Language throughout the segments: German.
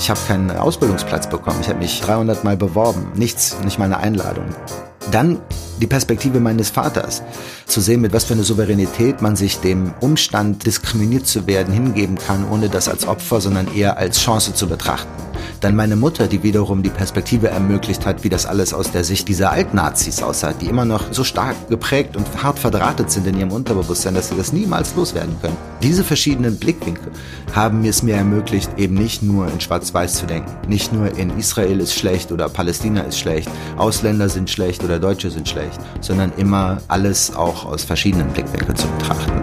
Ich habe keinen Ausbildungsplatz bekommen. Ich habe mich 300 Mal beworben. Nichts, nicht mal eine Einladung. Dann die Perspektive meines Vaters, zu sehen, mit was für eine Souveränität man sich dem Umstand, diskriminiert zu werden, hingeben kann, ohne das als Opfer, sondern eher als Chance zu betrachten. Dann meine Mutter, die wiederum die Perspektive ermöglicht hat, wie das alles aus der Sicht dieser Altnazis aussah, die immer noch so stark geprägt und hart verdrahtet sind in ihrem Unterbewusstsein, dass sie das niemals loswerden können. Diese verschiedenen Blickwinkel haben es mir ermöglicht, eben nicht nur in Schwarz-Weiß zu denken. Nicht nur in Israel ist schlecht oder Palästina ist schlecht, Ausländer sind schlecht oder Deutsche sind schlecht, sondern immer alles auch aus verschiedenen Blickwinkeln zu betrachten.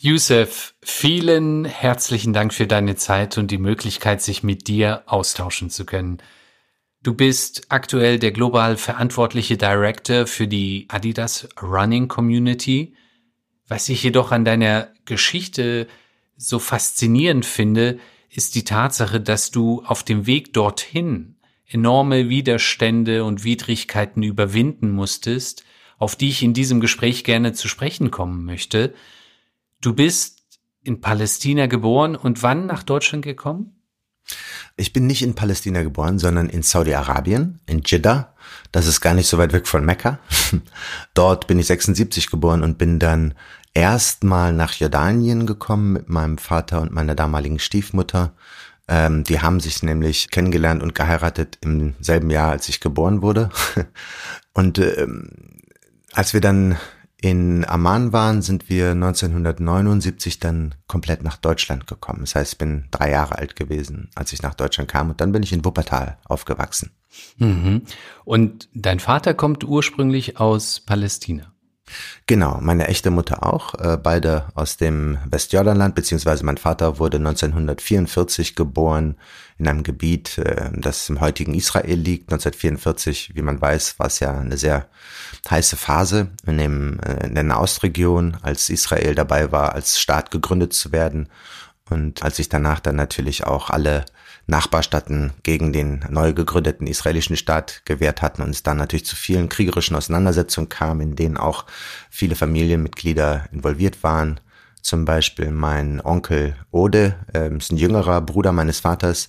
Yusuf, vielen herzlichen Dank für deine Zeit und die Möglichkeit, sich mit dir austauschen zu können. Du bist aktuell der global verantwortliche Director für die Adidas Running Community. Was ich jedoch an deiner Geschichte so faszinierend finde, ist die Tatsache, dass du auf dem Weg dorthin enorme Widerstände und Widrigkeiten überwinden musstest, auf die ich in diesem Gespräch gerne zu sprechen kommen möchte. Du bist in Palästina geboren und wann nach Deutschland gekommen? Ich bin nicht in Palästina geboren, sondern in Saudi-Arabien, in Jeddah. Das ist gar nicht so weit weg von Mekka. Dort bin ich 76 geboren und bin dann erstmal nach Jordanien gekommen mit meinem Vater und meiner damaligen Stiefmutter. Ähm, die haben sich nämlich kennengelernt und geheiratet im selben Jahr, als ich geboren wurde. und ähm, als wir dann in Amman waren, sind wir 1979 dann komplett nach Deutschland gekommen. Das heißt, ich bin drei Jahre alt gewesen, als ich nach Deutschland kam und dann bin ich in Wuppertal aufgewachsen. Mhm. Und dein Vater kommt ursprünglich aus Palästina. Genau, meine echte Mutter auch, äh, beide aus dem Westjordanland, beziehungsweise mein Vater wurde 1944 geboren in einem Gebiet, äh, das im heutigen Israel liegt. 1944, wie man weiß, war es ja eine sehr heiße Phase in, dem, äh, in der Nahostregion, als Israel dabei war, als Staat gegründet zu werden. Und als sich danach dann natürlich auch alle Nachbarstaaten gegen den neu gegründeten israelischen Staat gewehrt hatten und es dann natürlich zu vielen kriegerischen Auseinandersetzungen kam, in denen auch viele Familienmitglieder involviert waren. Zum Beispiel mein Onkel Ode, äh, ist ein jüngerer Bruder meines Vaters,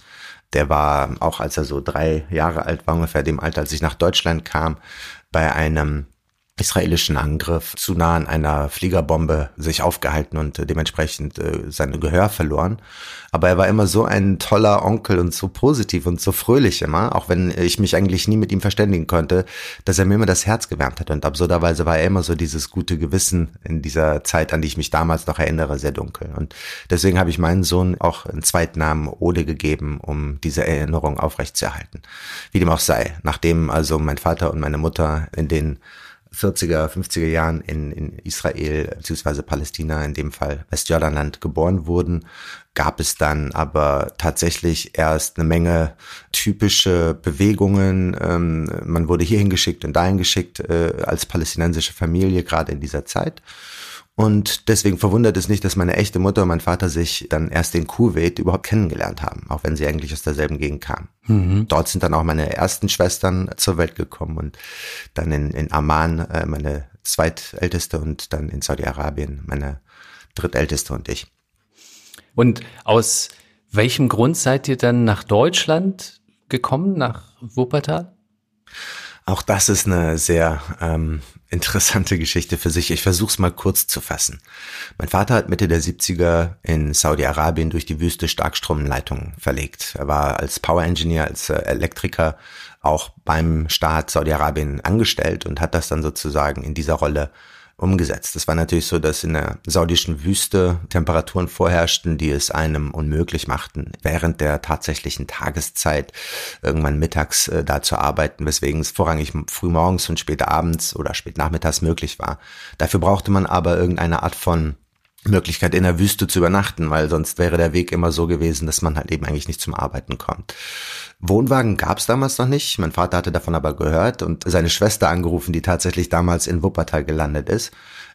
der war auch als er so drei Jahre alt war, ungefähr dem Alter, als ich nach Deutschland kam, bei einem israelischen Angriff zu nah an einer Fliegerbombe sich aufgehalten und äh, dementsprechend äh, seine Gehör verloren. Aber er war immer so ein toller Onkel und so positiv und so fröhlich immer, auch wenn ich mich eigentlich nie mit ihm verständigen konnte, dass er mir immer das Herz gewärmt hat. Und absurderweise war er immer so dieses gute Gewissen in dieser Zeit, an die ich mich damals noch erinnere, sehr dunkel. Und deswegen habe ich meinen Sohn auch einen Zweitnamen Ode gegeben, um diese Erinnerung aufrechtzuerhalten. Wie dem auch sei. Nachdem also mein Vater und meine Mutter in den 40er, 50er Jahren in, in Israel bzw. Palästina, in dem Fall Westjordanland, geboren wurden, gab es dann aber tatsächlich erst eine Menge typische Bewegungen. Ähm, man wurde hierhin geschickt und dahin geschickt äh, als palästinensische Familie, gerade in dieser Zeit. Und deswegen verwundert es nicht, dass meine echte Mutter und mein Vater sich dann erst in Kuwait überhaupt kennengelernt haben, auch wenn sie eigentlich aus derselben Gegend kamen. Mhm. Dort sind dann auch meine ersten Schwestern zur Welt gekommen und dann in, in Amman äh, meine zweitälteste und dann in Saudi-Arabien meine drittälteste und ich. Und aus welchem Grund seid ihr dann nach Deutschland gekommen, nach Wuppertal? Auch das ist eine sehr ähm, interessante Geschichte für sich. Ich versuche es mal kurz zu fassen. Mein Vater hat Mitte der 70er in Saudi-Arabien durch die Wüste Starkstromleitungen verlegt. Er war als Power Engineer, als äh, Elektriker auch beim Staat Saudi-Arabien angestellt und hat das dann sozusagen in dieser Rolle umgesetzt. Es war natürlich so, dass in der saudischen Wüste Temperaturen vorherrschten, die es einem unmöglich machten, während der tatsächlichen Tageszeit irgendwann mittags äh, da zu arbeiten, weswegen es vorrangig früh morgens und spät abends oder spät nachmittags möglich war. Dafür brauchte man aber irgendeine Art von Möglichkeit in der Wüste zu übernachten, weil sonst wäre der Weg immer so gewesen, dass man halt eben eigentlich nicht zum Arbeiten kommt. Wohnwagen gab es damals noch nicht. Mein Vater hatte davon aber gehört und seine Schwester angerufen, die tatsächlich damals in Wuppertal gelandet ist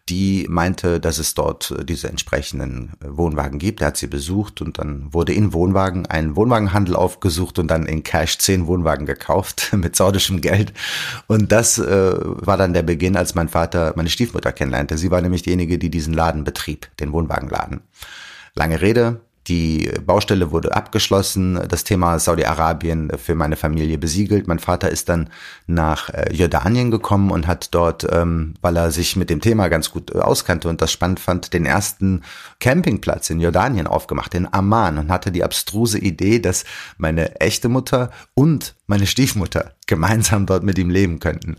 die meinte, dass es dort äh, diese entsprechenden äh, Wohnwagen gibt. Er hat sie besucht und dann wurde in Wohnwagen ein Wohnwagenhandel aufgesucht und dann in Cash zehn Wohnwagen gekauft mit saudischem Geld. Und das äh, war dann der Beginn, als mein Vater meine Stiefmutter kennenlernte. Sie war nämlich diejenige, die diesen Laden betrieb, den Wohnwagenladen. Lange Rede, die Baustelle wurde abgeschlossen, das Thema Saudi-Arabien für meine Familie besiegelt. Mein Vater ist dann nach äh, Jordanien gekommen und hat dort, ähm, weil er sich mit dem Thema ganz gut äh, auskannte und das spannend fand, den ersten Campingplatz in Jordanien aufgemacht, in Amman, und hatte die abstruse Idee, dass meine echte Mutter und meine Stiefmutter gemeinsam dort mit ihm leben könnten.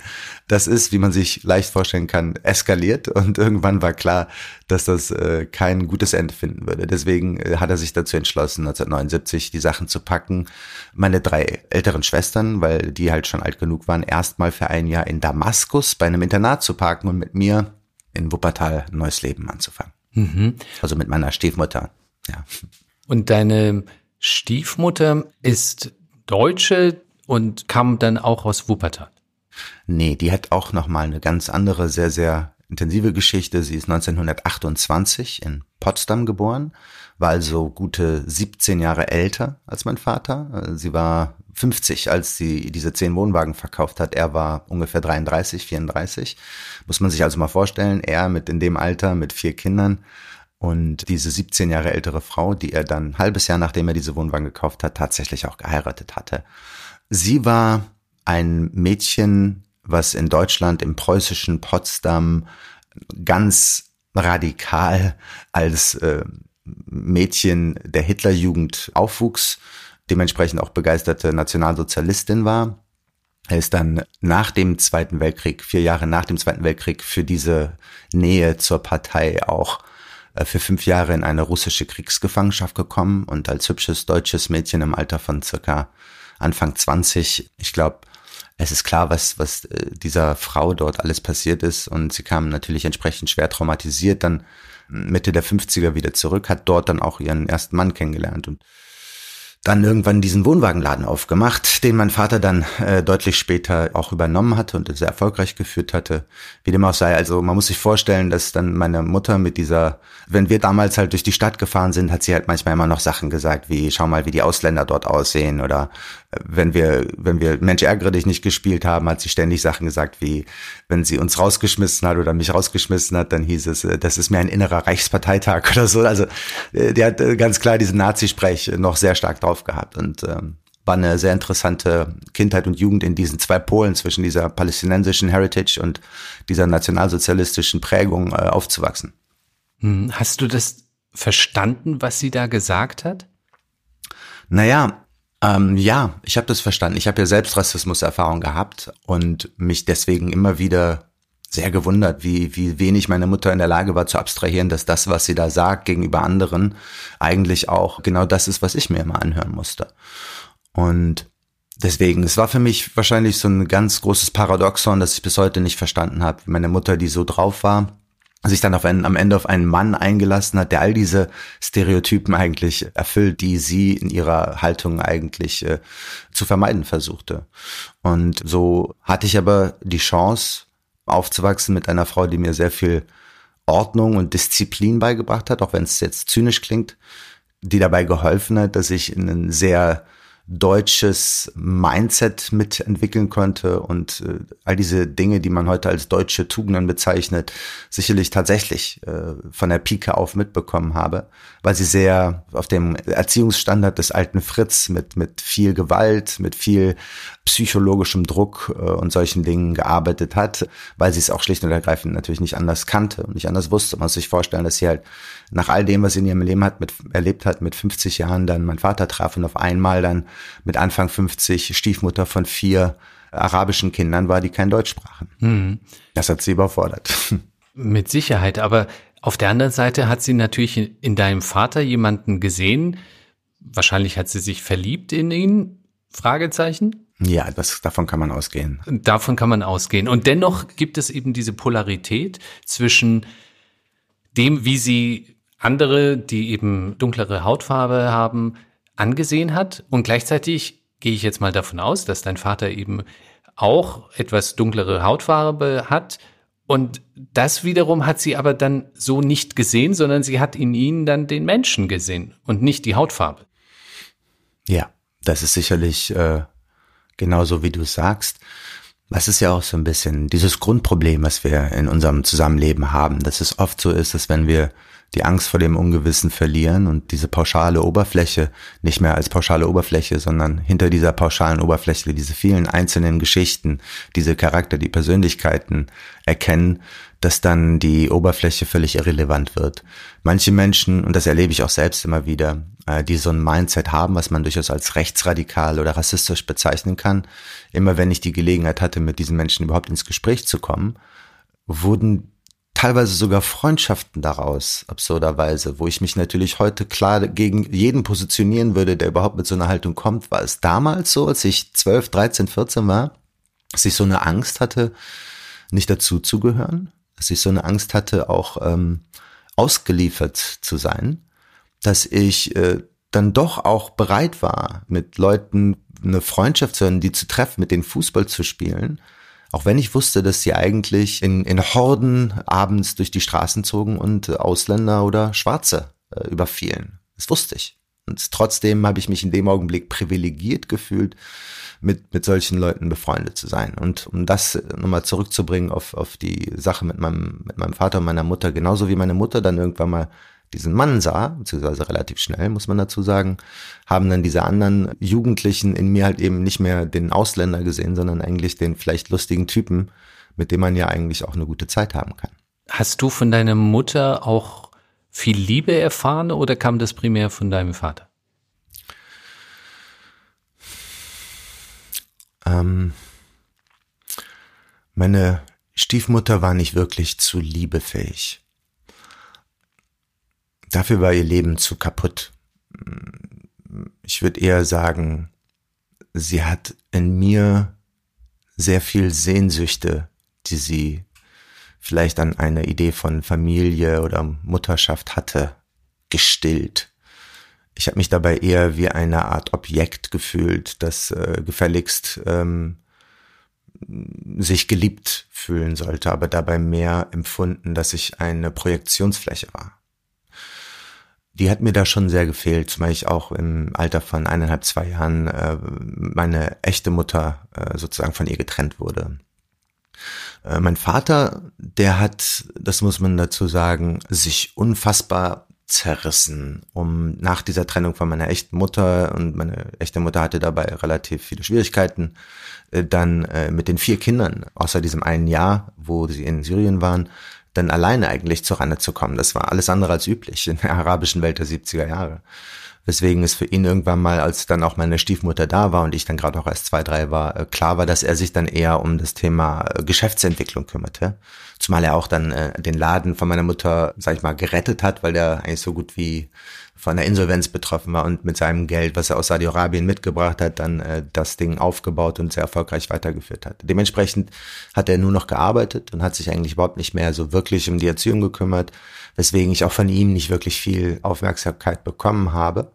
Das ist, wie man sich leicht vorstellen kann, eskaliert und irgendwann war klar, dass das äh, kein gutes Ende finden würde. Deswegen äh, hat er sich dazu entschlossen, 1979 die Sachen zu packen. Meine drei älteren Schwestern, weil die halt schon alt genug waren, erstmal für ein Jahr in Damaskus bei einem Internat zu parken und mit mir in Wuppertal neues Leben anzufangen. Mhm. Also mit meiner Stiefmutter, ja. Und deine Stiefmutter ist Deutsche, und kam dann auch aus Wuppertal. Nee, die hat auch nochmal eine ganz andere, sehr, sehr intensive Geschichte. Sie ist 1928 in Potsdam geboren, war also gute 17 Jahre älter als mein Vater. Sie war 50, als sie diese zehn Wohnwagen verkauft hat. Er war ungefähr 33, 34. Muss man sich also mal vorstellen, er mit in dem Alter, mit vier Kindern und diese 17 Jahre ältere Frau, die er dann ein halbes Jahr nachdem er diese Wohnwagen gekauft hat, tatsächlich auch geheiratet hatte. Sie war ein Mädchen, was in Deutschland, im preußischen Potsdam ganz radikal als äh, Mädchen der Hitlerjugend aufwuchs, dementsprechend auch begeisterte Nationalsozialistin war. Er ist dann nach dem Zweiten Weltkrieg, vier Jahre nach dem Zweiten Weltkrieg, für diese Nähe zur Partei auch äh, für fünf Jahre in eine russische Kriegsgefangenschaft gekommen und als hübsches deutsches Mädchen im Alter von circa Anfang 20. Ich glaube, es ist klar, was, was äh, dieser Frau dort alles passiert ist und sie kam natürlich entsprechend schwer traumatisiert dann Mitte der 50er wieder zurück, hat dort dann auch ihren ersten Mann kennengelernt und dann irgendwann diesen Wohnwagenladen aufgemacht, den mein Vater dann äh, deutlich später auch übernommen hatte und sehr erfolgreich geführt hatte. Wie dem auch sei, also man muss sich vorstellen, dass dann meine Mutter mit dieser, wenn wir damals halt durch die Stadt gefahren sind, hat sie halt manchmal immer noch Sachen gesagt, wie schau mal, wie die Ausländer dort aussehen oder wenn wir, wenn wir Mensch ärgere dich nicht gespielt haben, hat sie ständig Sachen gesagt, wie wenn sie uns rausgeschmissen hat oder mich rausgeschmissen hat, dann hieß es, äh, das ist mir ein innerer Reichsparteitag oder so. Also äh, die hat äh, ganz klar diesen Nazi-Sprech noch sehr stark drauf gehabt und ähm, war eine sehr interessante Kindheit und Jugend in diesen zwei Polen zwischen dieser palästinensischen Heritage und dieser nationalsozialistischen Prägung äh, aufzuwachsen. Hm, hast du das verstanden, was sie da gesagt hat? Naja, ähm, ja, ich habe das verstanden. Ich habe ja selbst Rassismuserfahrung gehabt und mich deswegen immer wieder sehr gewundert, wie, wie wenig meine Mutter in der Lage war zu abstrahieren, dass das, was sie da sagt gegenüber anderen, eigentlich auch genau das ist, was ich mir immer anhören musste. Und deswegen, es war für mich wahrscheinlich so ein ganz großes Paradoxon, das ich bis heute nicht verstanden habe. Meine Mutter, die so drauf war, sich dann auf einen, am Ende auf einen Mann eingelassen hat, der all diese Stereotypen eigentlich erfüllt, die sie in ihrer Haltung eigentlich äh, zu vermeiden versuchte. Und so hatte ich aber die Chance, aufzuwachsen mit einer Frau, die mir sehr viel Ordnung und Disziplin beigebracht hat, auch wenn es jetzt zynisch klingt, die dabei geholfen hat, dass ich in einen sehr deutsches Mindset mitentwickeln konnte und äh, all diese Dinge, die man heute als deutsche Tugenden bezeichnet, sicherlich tatsächlich äh, von der Pike auf mitbekommen habe, weil sie sehr auf dem Erziehungsstandard des alten Fritz mit, mit viel Gewalt, mit viel psychologischem Druck äh, und solchen Dingen gearbeitet hat, weil sie es auch schlicht und ergreifend natürlich nicht anders kannte und nicht anders wusste. Man muss sich vorstellen, dass sie halt nach all dem, was sie in ihrem Leben hat, mit, erlebt hat, mit 50 Jahren dann mein Vater traf und auf einmal dann mit Anfang 50 Stiefmutter von vier arabischen Kindern war, die kein Deutsch sprachen. Mhm. Das hat sie überfordert. Mit Sicherheit, aber auf der anderen Seite hat sie natürlich in deinem Vater jemanden gesehen. Wahrscheinlich hat sie sich verliebt in ihn. Fragezeichen? Ja, das, davon kann man ausgehen. Davon kann man ausgehen. Und dennoch gibt es eben diese Polarität zwischen dem, wie sie andere, die eben dunklere Hautfarbe haben, angesehen hat. Und gleichzeitig gehe ich jetzt mal davon aus, dass dein Vater eben auch etwas dunklere Hautfarbe hat. Und das wiederum hat sie aber dann so nicht gesehen, sondern sie hat in ihnen dann den Menschen gesehen und nicht die Hautfarbe. Ja, das ist sicherlich äh, genauso, wie du sagst. Das ist ja auch so ein bisschen dieses Grundproblem, was wir in unserem Zusammenleben haben, dass es oft so ist, dass wenn wir die Angst vor dem Ungewissen verlieren und diese pauschale Oberfläche nicht mehr als pauschale Oberfläche, sondern hinter dieser pauschalen Oberfläche diese vielen einzelnen Geschichten, diese Charakter, die Persönlichkeiten erkennen, dass dann die Oberfläche völlig irrelevant wird. Manche Menschen, und das erlebe ich auch selbst immer wieder, äh, die so ein Mindset haben, was man durchaus als rechtsradikal oder rassistisch bezeichnen kann, immer wenn ich die Gelegenheit hatte, mit diesen Menschen überhaupt ins Gespräch zu kommen, wurden teilweise sogar Freundschaften daraus, absurderweise, wo ich mich natürlich heute klar gegen jeden positionieren würde, der überhaupt mit so einer Haltung kommt. War es damals so, als ich 12, 13, 14 war, dass ich so eine Angst hatte, nicht dazu zu gehören, dass ich so eine Angst hatte, auch ähm, ausgeliefert zu sein, dass ich äh, dann doch auch bereit war, mit Leuten eine Freundschaft zu haben, die zu treffen, mit denen Fußball zu spielen, auch wenn ich wusste, dass sie eigentlich in, in Horden abends durch die Straßen zogen und Ausländer oder Schwarze äh, überfielen. Das wusste ich. Und trotzdem habe ich mich in dem Augenblick privilegiert gefühlt, mit, mit solchen Leuten befreundet zu sein. Und um das nochmal zurückzubringen auf, auf die Sache mit meinem, mit meinem Vater und meiner Mutter, genauso wie meine Mutter dann irgendwann mal diesen Mann sah, beziehungsweise relativ schnell, muss man dazu sagen, haben dann diese anderen Jugendlichen in mir halt eben nicht mehr den Ausländer gesehen, sondern eigentlich den vielleicht lustigen Typen, mit dem man ja eigentlich auch eine gute Zeit haben kann. Hast du von deiner Mutter auch viel Liebe erfahren oder kam das primär von deinem Vater? Ähm, meine Stiefmutter war nicht wirklich zu liebefähig. Dafür war ihr Leben zu kaputt. Ich würde eher sagen, sie hat in mir sehr viel Sehnsüchte, die sie vielleicht an eine Idee von Familie oder Mutterschaft hatte, gestillt. Ich habe mich dabei eher wie eine Art Objekt gefühlt, das äh, gefälligst ähm, sich geliebt fühlen sollte, aber dabei mehr empfunden, dass ich eine Projektionsfläche war die hat mir da schon sehr gefehlt, zumal ich auch im Alter von eineinhalb, zwei Jahren äh, meine echte Mutter äh, sozusagen von ihr getrennt wurde. Äh, mein Vater, der hat, das muss man dazu sagen, sich unfassbar zerrissen, um nach dieser Trennung von meiner echten Mutter und meine echte Mutter hatte dabei relativ viele Schwierigkeiten, äh, dann äh, mit den vier Kindern, außer diesem einen Jahr, wo sie in Syrien waren, dann alleine eigentlich zurande zu kommen. Das war alles andere als üblich in der arabischen Welt der 70er Jahre. Weswegen es für ihn irgendwann mal, als dann auch meine Stiefmutter da war und ich dann gerade auch erst zwei, drei war, äh, klar war, dass er sich dann eher um das Thema äh, Geschäftsentwicklung kümmerte. Zumal er auch dann äh, den Laden von meiner Mutter, sag ich mal, gerettet hat, weil der eigentlich so gut wie von der Insolvenz betroffen war und mit seinem Geld, was er aus Saudi-Arabien mitgebracht hat, dann äh, das Ding aufgebaut und sehr erfolgreich weitergeführt hat. Dementsprechend hat er nur noch gearbeitet und hat sich eigentlich überhaupt nicht mehr so wirklich um die Erziehung gekümmert, weswegen ich auch von ihm nicht wirklich viel Aufmerksamkeit bekommen habe.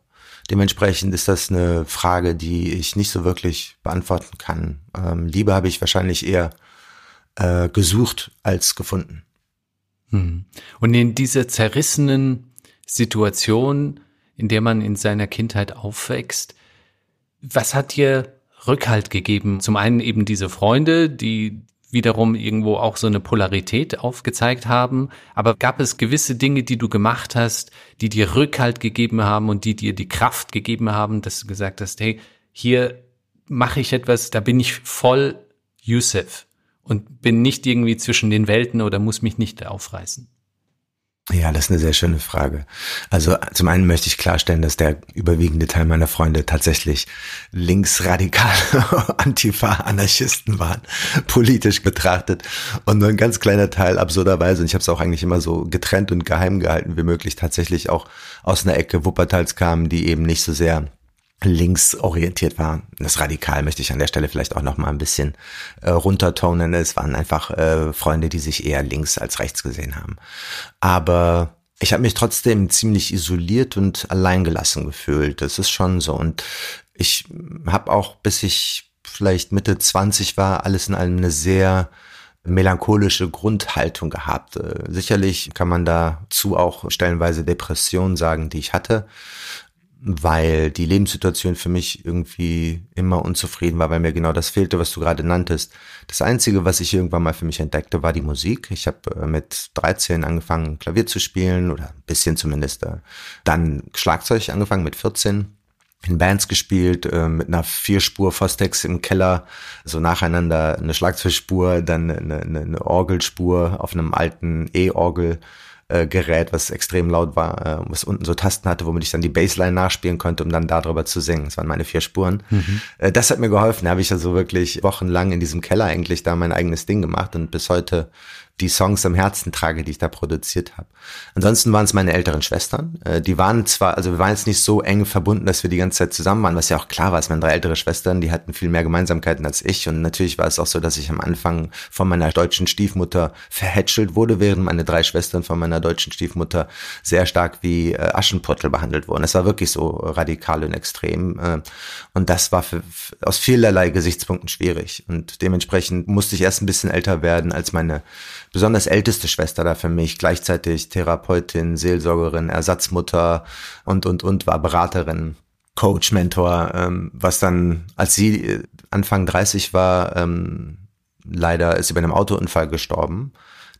Dementsprechend ist das eine Frage, die ich nicht so wirklich beantworten kann. Ähm, Liebe habe ich wahrscheinlich eher äh, gesucht als gefunden. Hm. Und in dieser zerrissenen Situation, in der man in seiner Kindheit aufwächst. Was hat dir Rückhalt gegeben? Zum einen eben diese Freunde, die wiederum irgendwo auch so eine Polarität aufgezeigt haben. Aber gab es gewisse Dinge, die du gemacht hast, die dir Rückhalt gegeben haben und die dir die Kraft gegeben haben, dass du gesagt hast, hey, hier mache ich etwas, da bin ich voll Yusuf und bin nicht irgendwie zwischen den Welten oder muss mich nicht aufreißen? Ja, das ist eine sehr schöne Frage. Also zum einen möchte ich klarstellen, dass der überwiegende Teil meiner Freunde tatsächlich linksradikale Antifa-Anarchisten waren, politisch betrachtet. Und nur ein ganz kleiner Teil absurderweise, und ich habe es auch eigentlich immer so getrennt und geheim gehalten wie möglich, tatsächlich auch aus einer Ecke Wuppertals kamen, die eben nicht so sehr linksorientiert war. Das Radikal möchte ich an der Stelle vielleicht auch noch mal ein bisschen äh, runtertonen. Es waren einfach äh, Freunde, die sich eher links als rechts gesehen haben. Aber Ich habe mich trotzdem ziemlich isoliert und alleingelassen gefühlt. Das ist schon so. Und ich habe auch, bis ich vielleicht Mitte 20 war, alles in allem eine sehr melancholische Grundhaltung gehabt. Äh, sicherlich kann man dazu auch stellenweise Depressionen sagen, die ich hatte weil die Lebenssituation für mich irgendwie immer unzufrieden war, weil mir genau das fehlte, was du gerade nanntest. Das Einzige, was ich irgendwann mal für mich entdeckte, war die Musik. Ich habe äh, mit 13 angefangen, Klavier zu spielen oder ein bisschen zumindest. Äh, dann Schlagzeug angefangen mit 14 in Bands gespielt, äh, mit einer Vierspur Fostex im Keller, so nacheinander eine Schlagzeugspur, dann eine, eine, eine Orgelspur auf einem alten E-Orgel äh, Gerät, was extrem laut war, äh, was unten so Tasten hatte, womit ich dann die Bassline nachspielen konnte, um dann darüber zu singen. Das waren meine vier Spuren. Mhm. Äh, das hat mir geholfen. Da habe ich also wirklich wochenlang in diesem Keller eigentlich da mein eigenes Ding gemacht und bis heute die Songs am Herzen trage, die ich da produziert habe. Ansonsten waren es meine älteren Schwestern. Äh, die waren zwar, also wir waren jetzt nicht so eng verbunden, dass wir die ganze Zeit zusammen waren, was ja auch klar war, es waren drei ältere Schwestern, die hatten viel mehr Gemeinsamkeiten als ich. Und natürlich war es auch so, dass ich am Anfang von meiner deutschen Stiefmutter verhätschelt wurde, während meine drei Schwestern von meiner deutschen Stiefmutter sehr stark wie äh, Aschenputtel behandelt wurden. Es war wirklich so radikal und extrem. Äh, und das war für, aus vielerlei Gesichtspunkten schwierig. Und dementsprechend musste ich erst ein bisschen älter werden, als meine besonders älteste Schwester da für mich, gleichzeitig Therapeutin, Seelsorgerin, Ersatzmutter und, und, und, war Beraterin. Coach, Mentor, ähm, was dann, als sie äh, Anfang 30 war, ähm, leider ist sie bei einem Autounfall gestorben.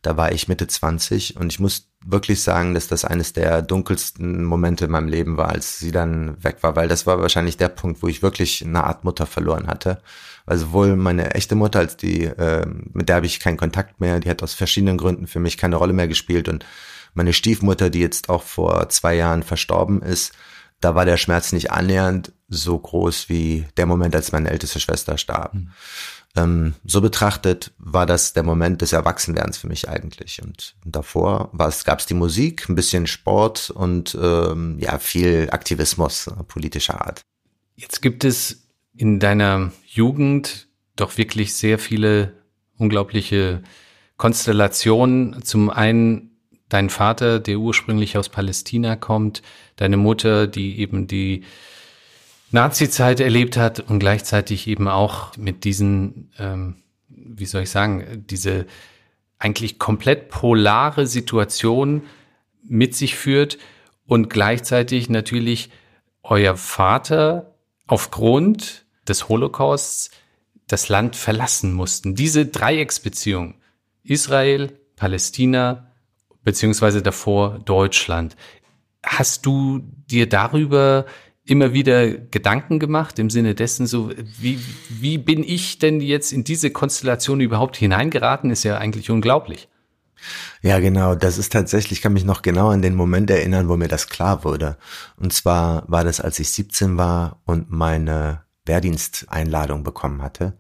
Da war ich Mitte 20 und ich muss wirklich sagen, dass das eines der dunkelsten Momente in meinem Leben war, als sie dann weg war, weil das war wahrscheinlich der Punkt, wo ich wirklich eine Art Mutter verloren hatte. Weil sowohl meine echte Mutter als die, äh, mit der habe ich keinen Kontakt mehr, die hat aus verschiedenen Gründen für mich keine Rolle mehr gespielt und meine Stiefmutter, die jetzt auch vor zwei Jahren verstorben ist, da war der Schmerz nicht annähernd so groß wie der Moment, als meine älteste Schwester starb. Mhm. Ähm, so betrachtet war das der Moment des Erwachsenwerdens für mich eigentlich. Und davor gab es die Musik, ein bisschen Sport und ähm, ja viel Aktivismus politischer Art. Jetzt gibt es in deiner Jugend doch wirklich sehr viele unglaubliche Konstellationen. Zum einen dein Vater, der ursprünglich aus Palästina kommt, deine Mutter, die eben die Nazi-Zeit erlebt hat und gleichzeitig eben auch mit diesen, ähm, wie soll ich sagen, diese eigentlich komplett polare Situation mit sich führt und gleichzeitig natürlich euer Vater aufgrund des Holocausts das Land verlassen mussten. Diese Dreiecksbeziehung Israel, Palästina, beziehungsweise davor Deutschland. Hast du dir darüber immer wieder Gedanken gemacht im Sinne dessen, so wie, wie bin ich denn jetzt in diese Konstellation überhaupt hineingeraten, ist ja eigentlich unglaublich. Ja, genau. Das ist tatsächlich, ich kann mich noch genau an den Moment erinnern, wo mir das klar wurde. Und zwar war das, als ich 17 war und meine Wehrdiensteinladung bekommen hatte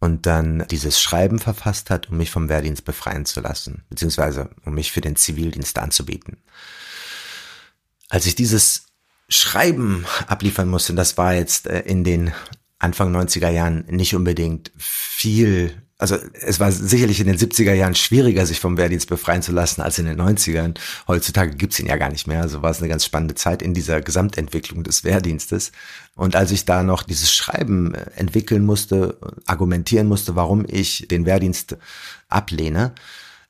und dann dieses Schreiben verfasst hat, um mich vom Wehrdienst befreien zu lassen, beziehungsweise um mich für den Zivildienst anzubieten. Als ich dieses Schreiben abliefern musste, das war jetzt äh, in den Anfang 90er Jahren nicht unbedingt viel, also es war sicherlich in den 70er Jahren schwieriger, sich vom Wehrdienst befreien zu lassen, als in den 90ern. Heutzutage gibt's ihn ja gar nicht mehr. Also war es eine ganz spannende Zeit in dieser Gesamtentwicklung des Wehrdienstes. Und als ich da noch dieses Schreiben äh, entwickeln musste, argumentieren musste, warum ich den Wehrdienst ablehne,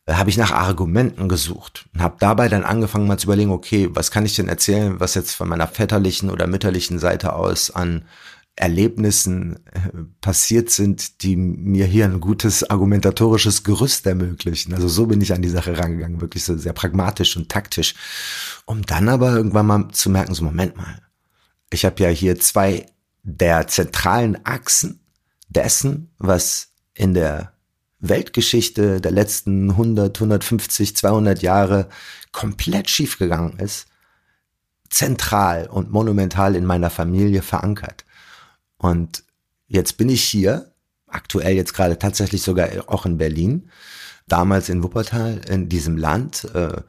habe ich nach Argumenten gesucht und habe dabei dann angefangen mal zu überlegen, okay, was kann ich denn erzählen, was jetzt von meiner väterlichen oder mütterlichen Seite aus an Erlebnissen äh, passiert sind, die mir hier ein gutes argumentatorisches Gerüst ermöglichen. Also so bin ich an die Sache rangegangen, wirklich so sehr pragmatisch und taktisch, um dann aber irgendwann mal zu merken, so Moment mal, ich habe ja hier zwei der zentralen Achsen dessen, was in der Weltgeschichte der letzten 100, 150, 200 Jahre komplett schiefgegangen ist, zentral und monumental in meiner Familie verankert. Und jetzt bin ich hier, aktuell jetzt gerade tatsächlich sogar auch in Berlin, damals in Wuppertal, in diesem Land, äh,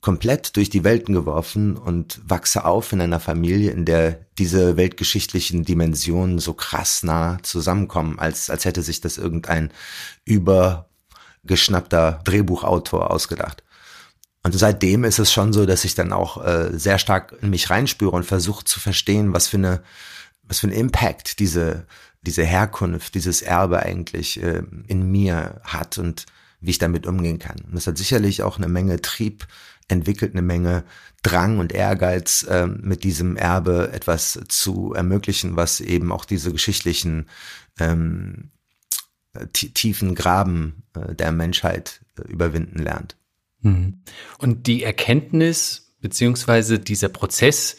komplett durch die Welten geworfen und wachse auf in einer Familie, in der diese weltgeschichtlichen Dimensionen so krass nah zusammenkommen, als, als hätte sich das irgendein übergeschnappter Drehbuchautor ausgedacht. Und seitdem ist es schon so, dass ich dann auch äh, sehr stark in mich reinspüre und versuche zu verstehen, was für eine, was für ein Impact diese, diese Herkunft, dieses Erbe eigentlich äh, in mir hat und wie ich damit umgehen kann. Und das hat sicherlich auch eine Menge Trieb entwickelt, eine Menge Drang und Ehrgeiz, äh, mit diesem Erbe etwas zu ermöglichen, was eben auch diese geschichtlichen ähm, tiefen Graben äh, der Menschheit äh, überwinden lernt. Mhm. Und die Erkenntnis beziehungsweise dieser Prozess,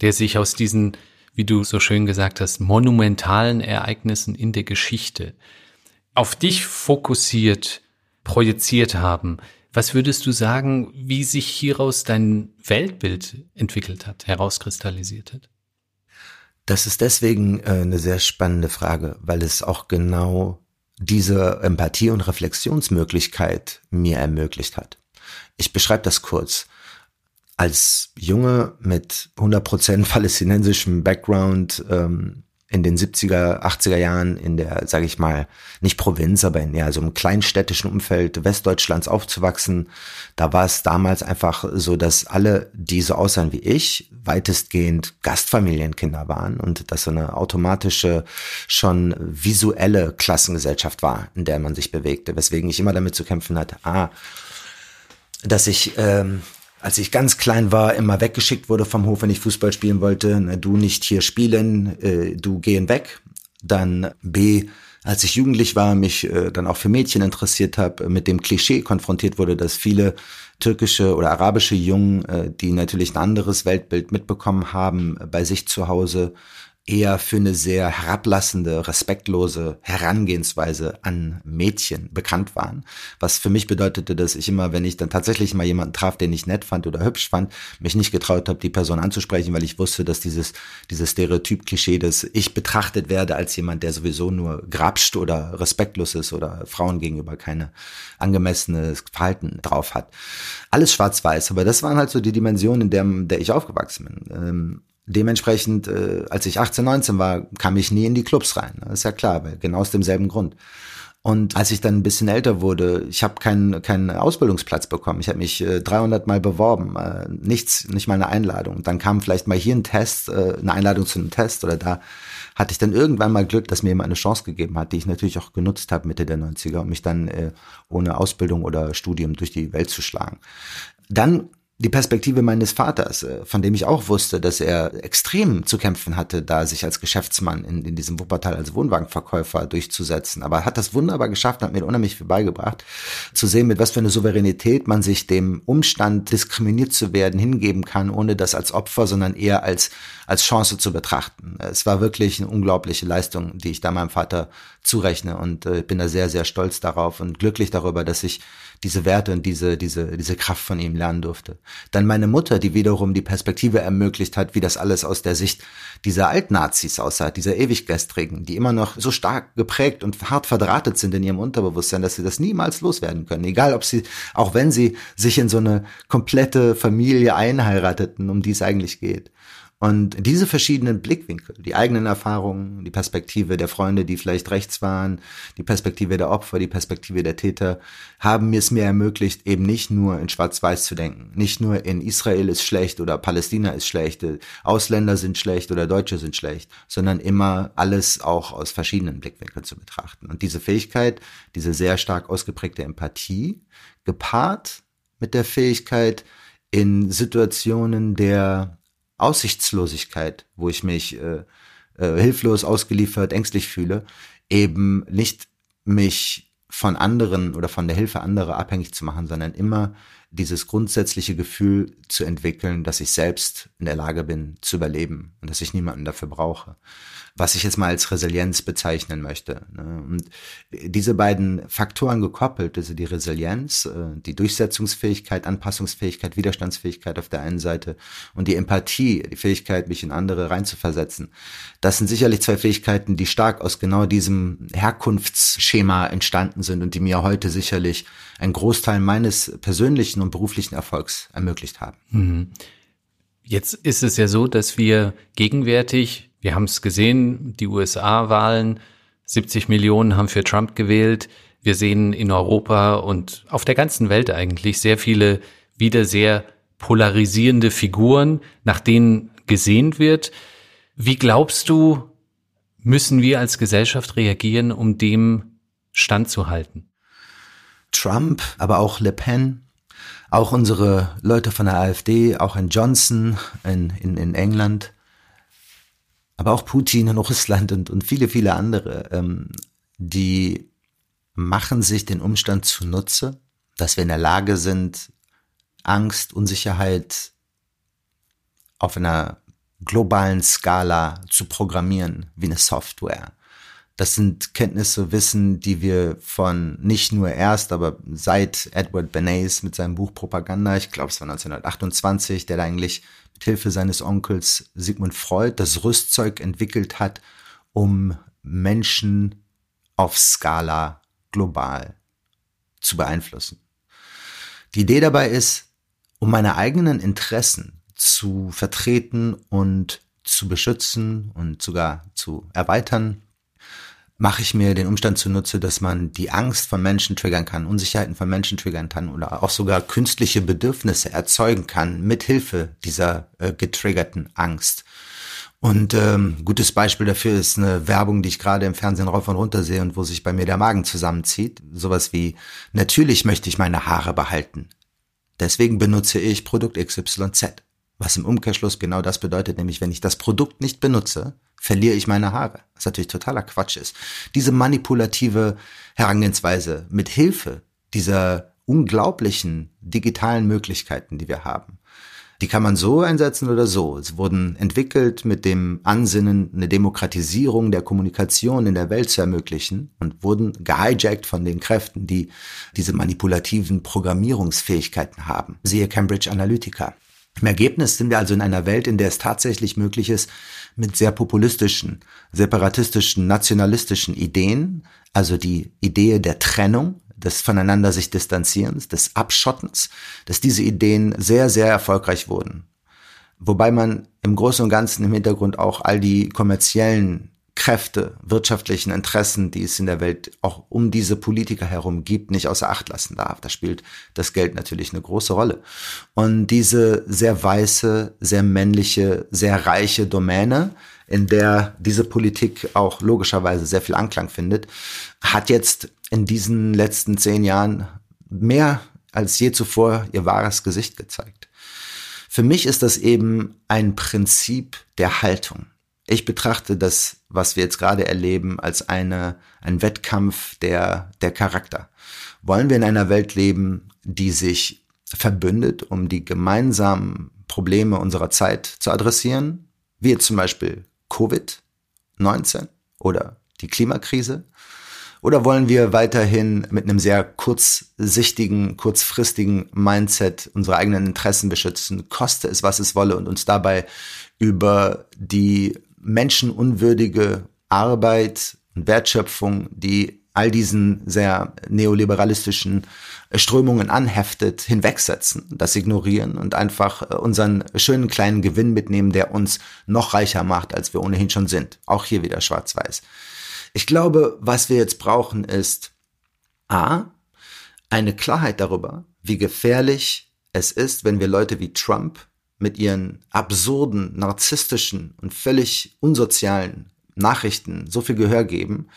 der sich aus diesen, wie du so schön gesagt hast, monumentalen Ereignissen in der Geschichte auf dich fokussiert, projiziert haben. Was würdest du sagen, wie sich hieraus dein Weltbild entwickelt hat, herauskristallisiert hat? Das ist deswegen äh, eine sehr spannende Frage, weil es auch genau diese Empathie und Reflexionsmöglichkeit mir ermöglicht hat. Ich beschreibe das kurz. Als Junge mit 100% palästinensischem Background ähm, in den 70er, 80er Jahren in der, sage ich mal, nicht Provinz, aber in ja, so einem kleinstädtischen Umfeld Westdeutschlands aufzuwachsen, da war es damals einfach so, dass alle, die so aussahen wie ich, weitestgehend Gastfamilienkinder waren und dass so eine automatische, schon visuelle Klassengesellschaft war, in der man sich bewegte, weswegen ich immer damit zu kämpfen hatte, ah, dass ich, ähm, als ich ganz klein war, immer weggeschickt wurde vom Hof, wenn ich Fußball spielen wollte. Na, du nicht hier spielen, äh, du gehen weg. Dann B, als ich jugendlich war, mich äh, dann auch für Mädchen interessiert habe, mit dem Klischee konfrontiert wurde, dass viele türkische oder arabische Jungen, äh, die natürlich ein anderes Weltbild mitbekommen haben, bei sich zu Hause eher für eine sehr herablassende, respektlose Herangehensweise an Mädchen bekannt waren. Was für mich bedeutete, dass ich immer, wenn ich dann tatsächlich mal jemanden traf, den ich nett fand oder hübsch fand, mich nicht getraut habe, die Person anzusprechen, weil ich wusste, dass dieses, dieses Stereotyp-Klischee, dass ich betrachtet werde als jemand, der sowieso nur grapscht oder respektlos ist oder Frauen gegenüber keine angemessene Verhalten drauf hat. Alles schwarz-weiß, aber das waren halt so die Dimensionen, in der, der ich aufgewachsen bin. Dementsprechend, äh, als ich 18, 19 war, kam ich nie in die Clubs rein. Das ist ja klar, weil genau aus demselben Grund. Und als ich dann ein bisschen älter wurde, ich habe keinen keinen Ausbildungsplatz bekommen. Ich habe mich äh, 300 Mal beworben, äh, nichts, nicht mal eine Einladung. Dann kam vielleicht mal hier ein Test, äh, eine Einladung zu einem Test oder da hatte ich dann irgendwann mal Glück, dass mir jemand eine Chance gegeben hat, die ich natürlich auch genutzt habe Mitte der 90er, um mich dann äh, ohne Ausbildung oder Studium durch die Welt zu schlagen. Dann die Perspektive meines Vaters, äh, von dem ich auch wusste, dass er extrem zu kämpfen hatte, da sich als Geschäftsmann in, in diesem Wuppertal als Wohnwagenverkäufer durchzusetzen. Aber er hat das wunderbar geschafft, hat mir unheimlich viel beigebracht, zu sehen, mit was für eine Souveränität man sich dem Umstand, diskriminiert zu werden, hingeben kann, ohne das als Opfer, sondern eher als, als Chance zu betrachten. Es war wirklich eine unglaubliche Leistung, die ich da meinem Vater zurechne und äh, bin da sehr, sehr stolz darauf und glücklich darüber, dass ich diese Werte und diese, diese, diese Kraft von ihm lernen durfte. Dann meine Mutter, die wiederum die Perspektive ermöglicht hat, wie das alles aus der Sicht dieser Altnazis aussah, dieser Ewiggestrigen, die immer noch so stark geprägt und hart verdrahtet sind in ihrem Unterbewusstsein, dass sie das niemals loswerden können. Egal, ob sie, auch wenn sie sich in so eine komplette Familie einheirateten, um die es eigentlich geht. Und diese verschiedenen Blickwinkel, die eigenen Erfahrungen, die Perspektive der Freunde, die vielleicht rechts waren, die Perspektive der Opfer, die Perspektive der Täter, haben es mir ermöglicht, eben nicht nur in Schwarz-Weiß zu denken, nicht nur in Israel ist schlecht oder Palästina ist schlecht, Ausländer sind schlecht oder Deutsche sind schlecht, sondern immer alles auch aus verschiedenen Blickwinkeln zu betrachten. Und diese Fähigkeit, diese sehr stark ausgeprägte Empathie, gepaart mit der Fähigkeit, in Situationen der Aussichtslosigkeit, wo ich mich äh, äh, hilflos, ausgeliefert, ängstlich fühle, eben nicht mich von anderen oder von der Hilfe anderer abhängig zu machen, sondern immer dieses grundsätzliche Gefühl zu entwickeln, dass ich selbst in der Lage bin zu überleben und dass ich niemanden dafür brauche was ich jetzt mal als Resilienz bezeichnen möchte. Ne? Und diese beiden Faktoren gekoppelt, also die Resilienz, äh, die Durchsetzungsfähigkeit, Anpassungsfähigkeit, Widerstandsfähigkeit auf der einen Seite und die Empathie, die Fähigkeit, mich in andere reinzuversetzen, das sind sicherlich zwei Fähigkeiten, die stark aus genau diesem Herkunftsschema entstanden sind und die mir heute sicherlich einen Großteil meines persönlichen und beruflichen Erfolgs ermöglicht haben. Mhm. Jetzt ist es ja so, dass wir gegenwärtig wir haben es gesehen, die USA-Wahlen, 70 Millionen haben für Trump gewählt. Wir sehen in Europa und auf der ganzen Welt eigentlich sehr viele wieder sehr polarisierende Figuren, nach denen gesehen wird. Wie glaubst du, müssen wir als Gesellschaft reagieren, um dem standzuhalten? Trump, aber auch Le Pen, auch unsere Leute von der AfD, auch ein Johnson in, in, in England, aber auch Putin in Russland und, und viele, viele andere, ähm, die machen sich den Umstand zunutze, dass wir in der Lage sind, Angst, Unsicherheit auf einer globalen Skala zu programmieren wie eine Software. Das sind Kenntnisse, Wissen, die wir von nicht nur erst, aber seit Edward Bernays mit seinem Buch Propaganda, ich glaube es war 1928, der da eigentlich mit Hilfe seines Onkels Sigmund Freud das Rüstzeug entwickelt hat, um Menschen auf Skala global zu beeinflussen. Die Idee dabei ist, um meine eigenen Interessen zu vertreten und zu beschützen und sogar zu erweitern, mache ich mir den Umstand zunutze, dass man die Angst von Menschen triggern kann, Unsicherheiten von Menschen triggern kann oder auch sogar künstliche Bedürfnisse erzeugen kann mit Hilfe dieser äh, getriggerten Angst. Und ähm, gutes Beispiel dafür ist eine Werbung, die ich gerade im Fernsehen rauf und runter sehe und wo sich bei mir der Magen zusammenzieht. Sowas wie, natürlich möchte ich meine Haare behalten. Deswegen benutze ich Produkt XYZ. Was im Umkehrschluss genau das bedeutet, nämlich wenn ich das Produkt nicht benutze, verliere ich meine Haare. Was natürlich totaler Quatsch ist. Diese manipulative Herangehensweise mit Hilfe dieser unglaublichen digitalen Möglichkeiten, die wir haben, die kann man so einsetzen oder so. Es wurden entwickelt mit dem Ansinnen, eine Demokratisierung der Kommunikation in der Welt zu ermöglichen und wurden gehijackt von den Kräften, die diese manipulativen Programmierungsfähigkeiten haben. Siehe Cambridge Analytica. Im Ergebnis sind wir also in einer Welt, in der es tatsächlich möglich ist, mit sehr populistischen, separatistischen, nationalistischen Ideen, also die Idee der Trennung, des voneinander sich Distanzierens, des Abschottens, dass diese Ideen sehr, sehr erfolgreich wurden. Wobei man im Großen und Ganzen im Hintergrund auch all die kommerziellen Kräfte, wirtschaftlichen Interessen, die es in der Welt auch um diese Politiker herum gibt, nicht außer Acht lassen darf. Da spielt das Geld natürlich eine große Rolle. Und diese sehr weiße, sehr männliche, sehr reiche Domäne, in der diese Politik auch logischerweise sehr viel Anklang findet, hat jetzt in diesen letzten zehn Jahren mehr als je zuvor ihr wahres Gesicht gezeigt. Für mich ist das eben ein Prinzip der Haltung. Ich betrachte das, was wir jetzt gerade erleben, als eine, ein Wettkampf der, der Charakter. Wollen wir in einer Welt leben, die sich verbündet, um die gemeinsamen Probleme unserer Zeit zu adressieren, wie jetzt zum Beispiel Covid-19 oder die Klimakrise? Oder wollen wir weiterhin mit einem sehr kurzsichtigen, kurzfristigen Mindset unsere eigenen Interessen beschützen, koste es, was es wolle und uns dabei über die menschenunwürdige Arbeit und Wertschöpfung, die all diesen sehr neoliberalistischen Strömungen anheftet, hinwegsetzen, das ignorieren und einfach äh, unseren schönen kleinen Gewinn mitnehmen, der uns noch reicher macht, als wir ohnehin schon sind. Auch hier wieder schwarz-weiß. Ich glaube, was wir jetzt brauchen, ist A, eine Klarheit darüber, wie gefährlich es ist, wenn wir Leute wie Trump mit ihren absurden, narzisstischen und völlig unsozialen Nachrichten so viel Gehör geben,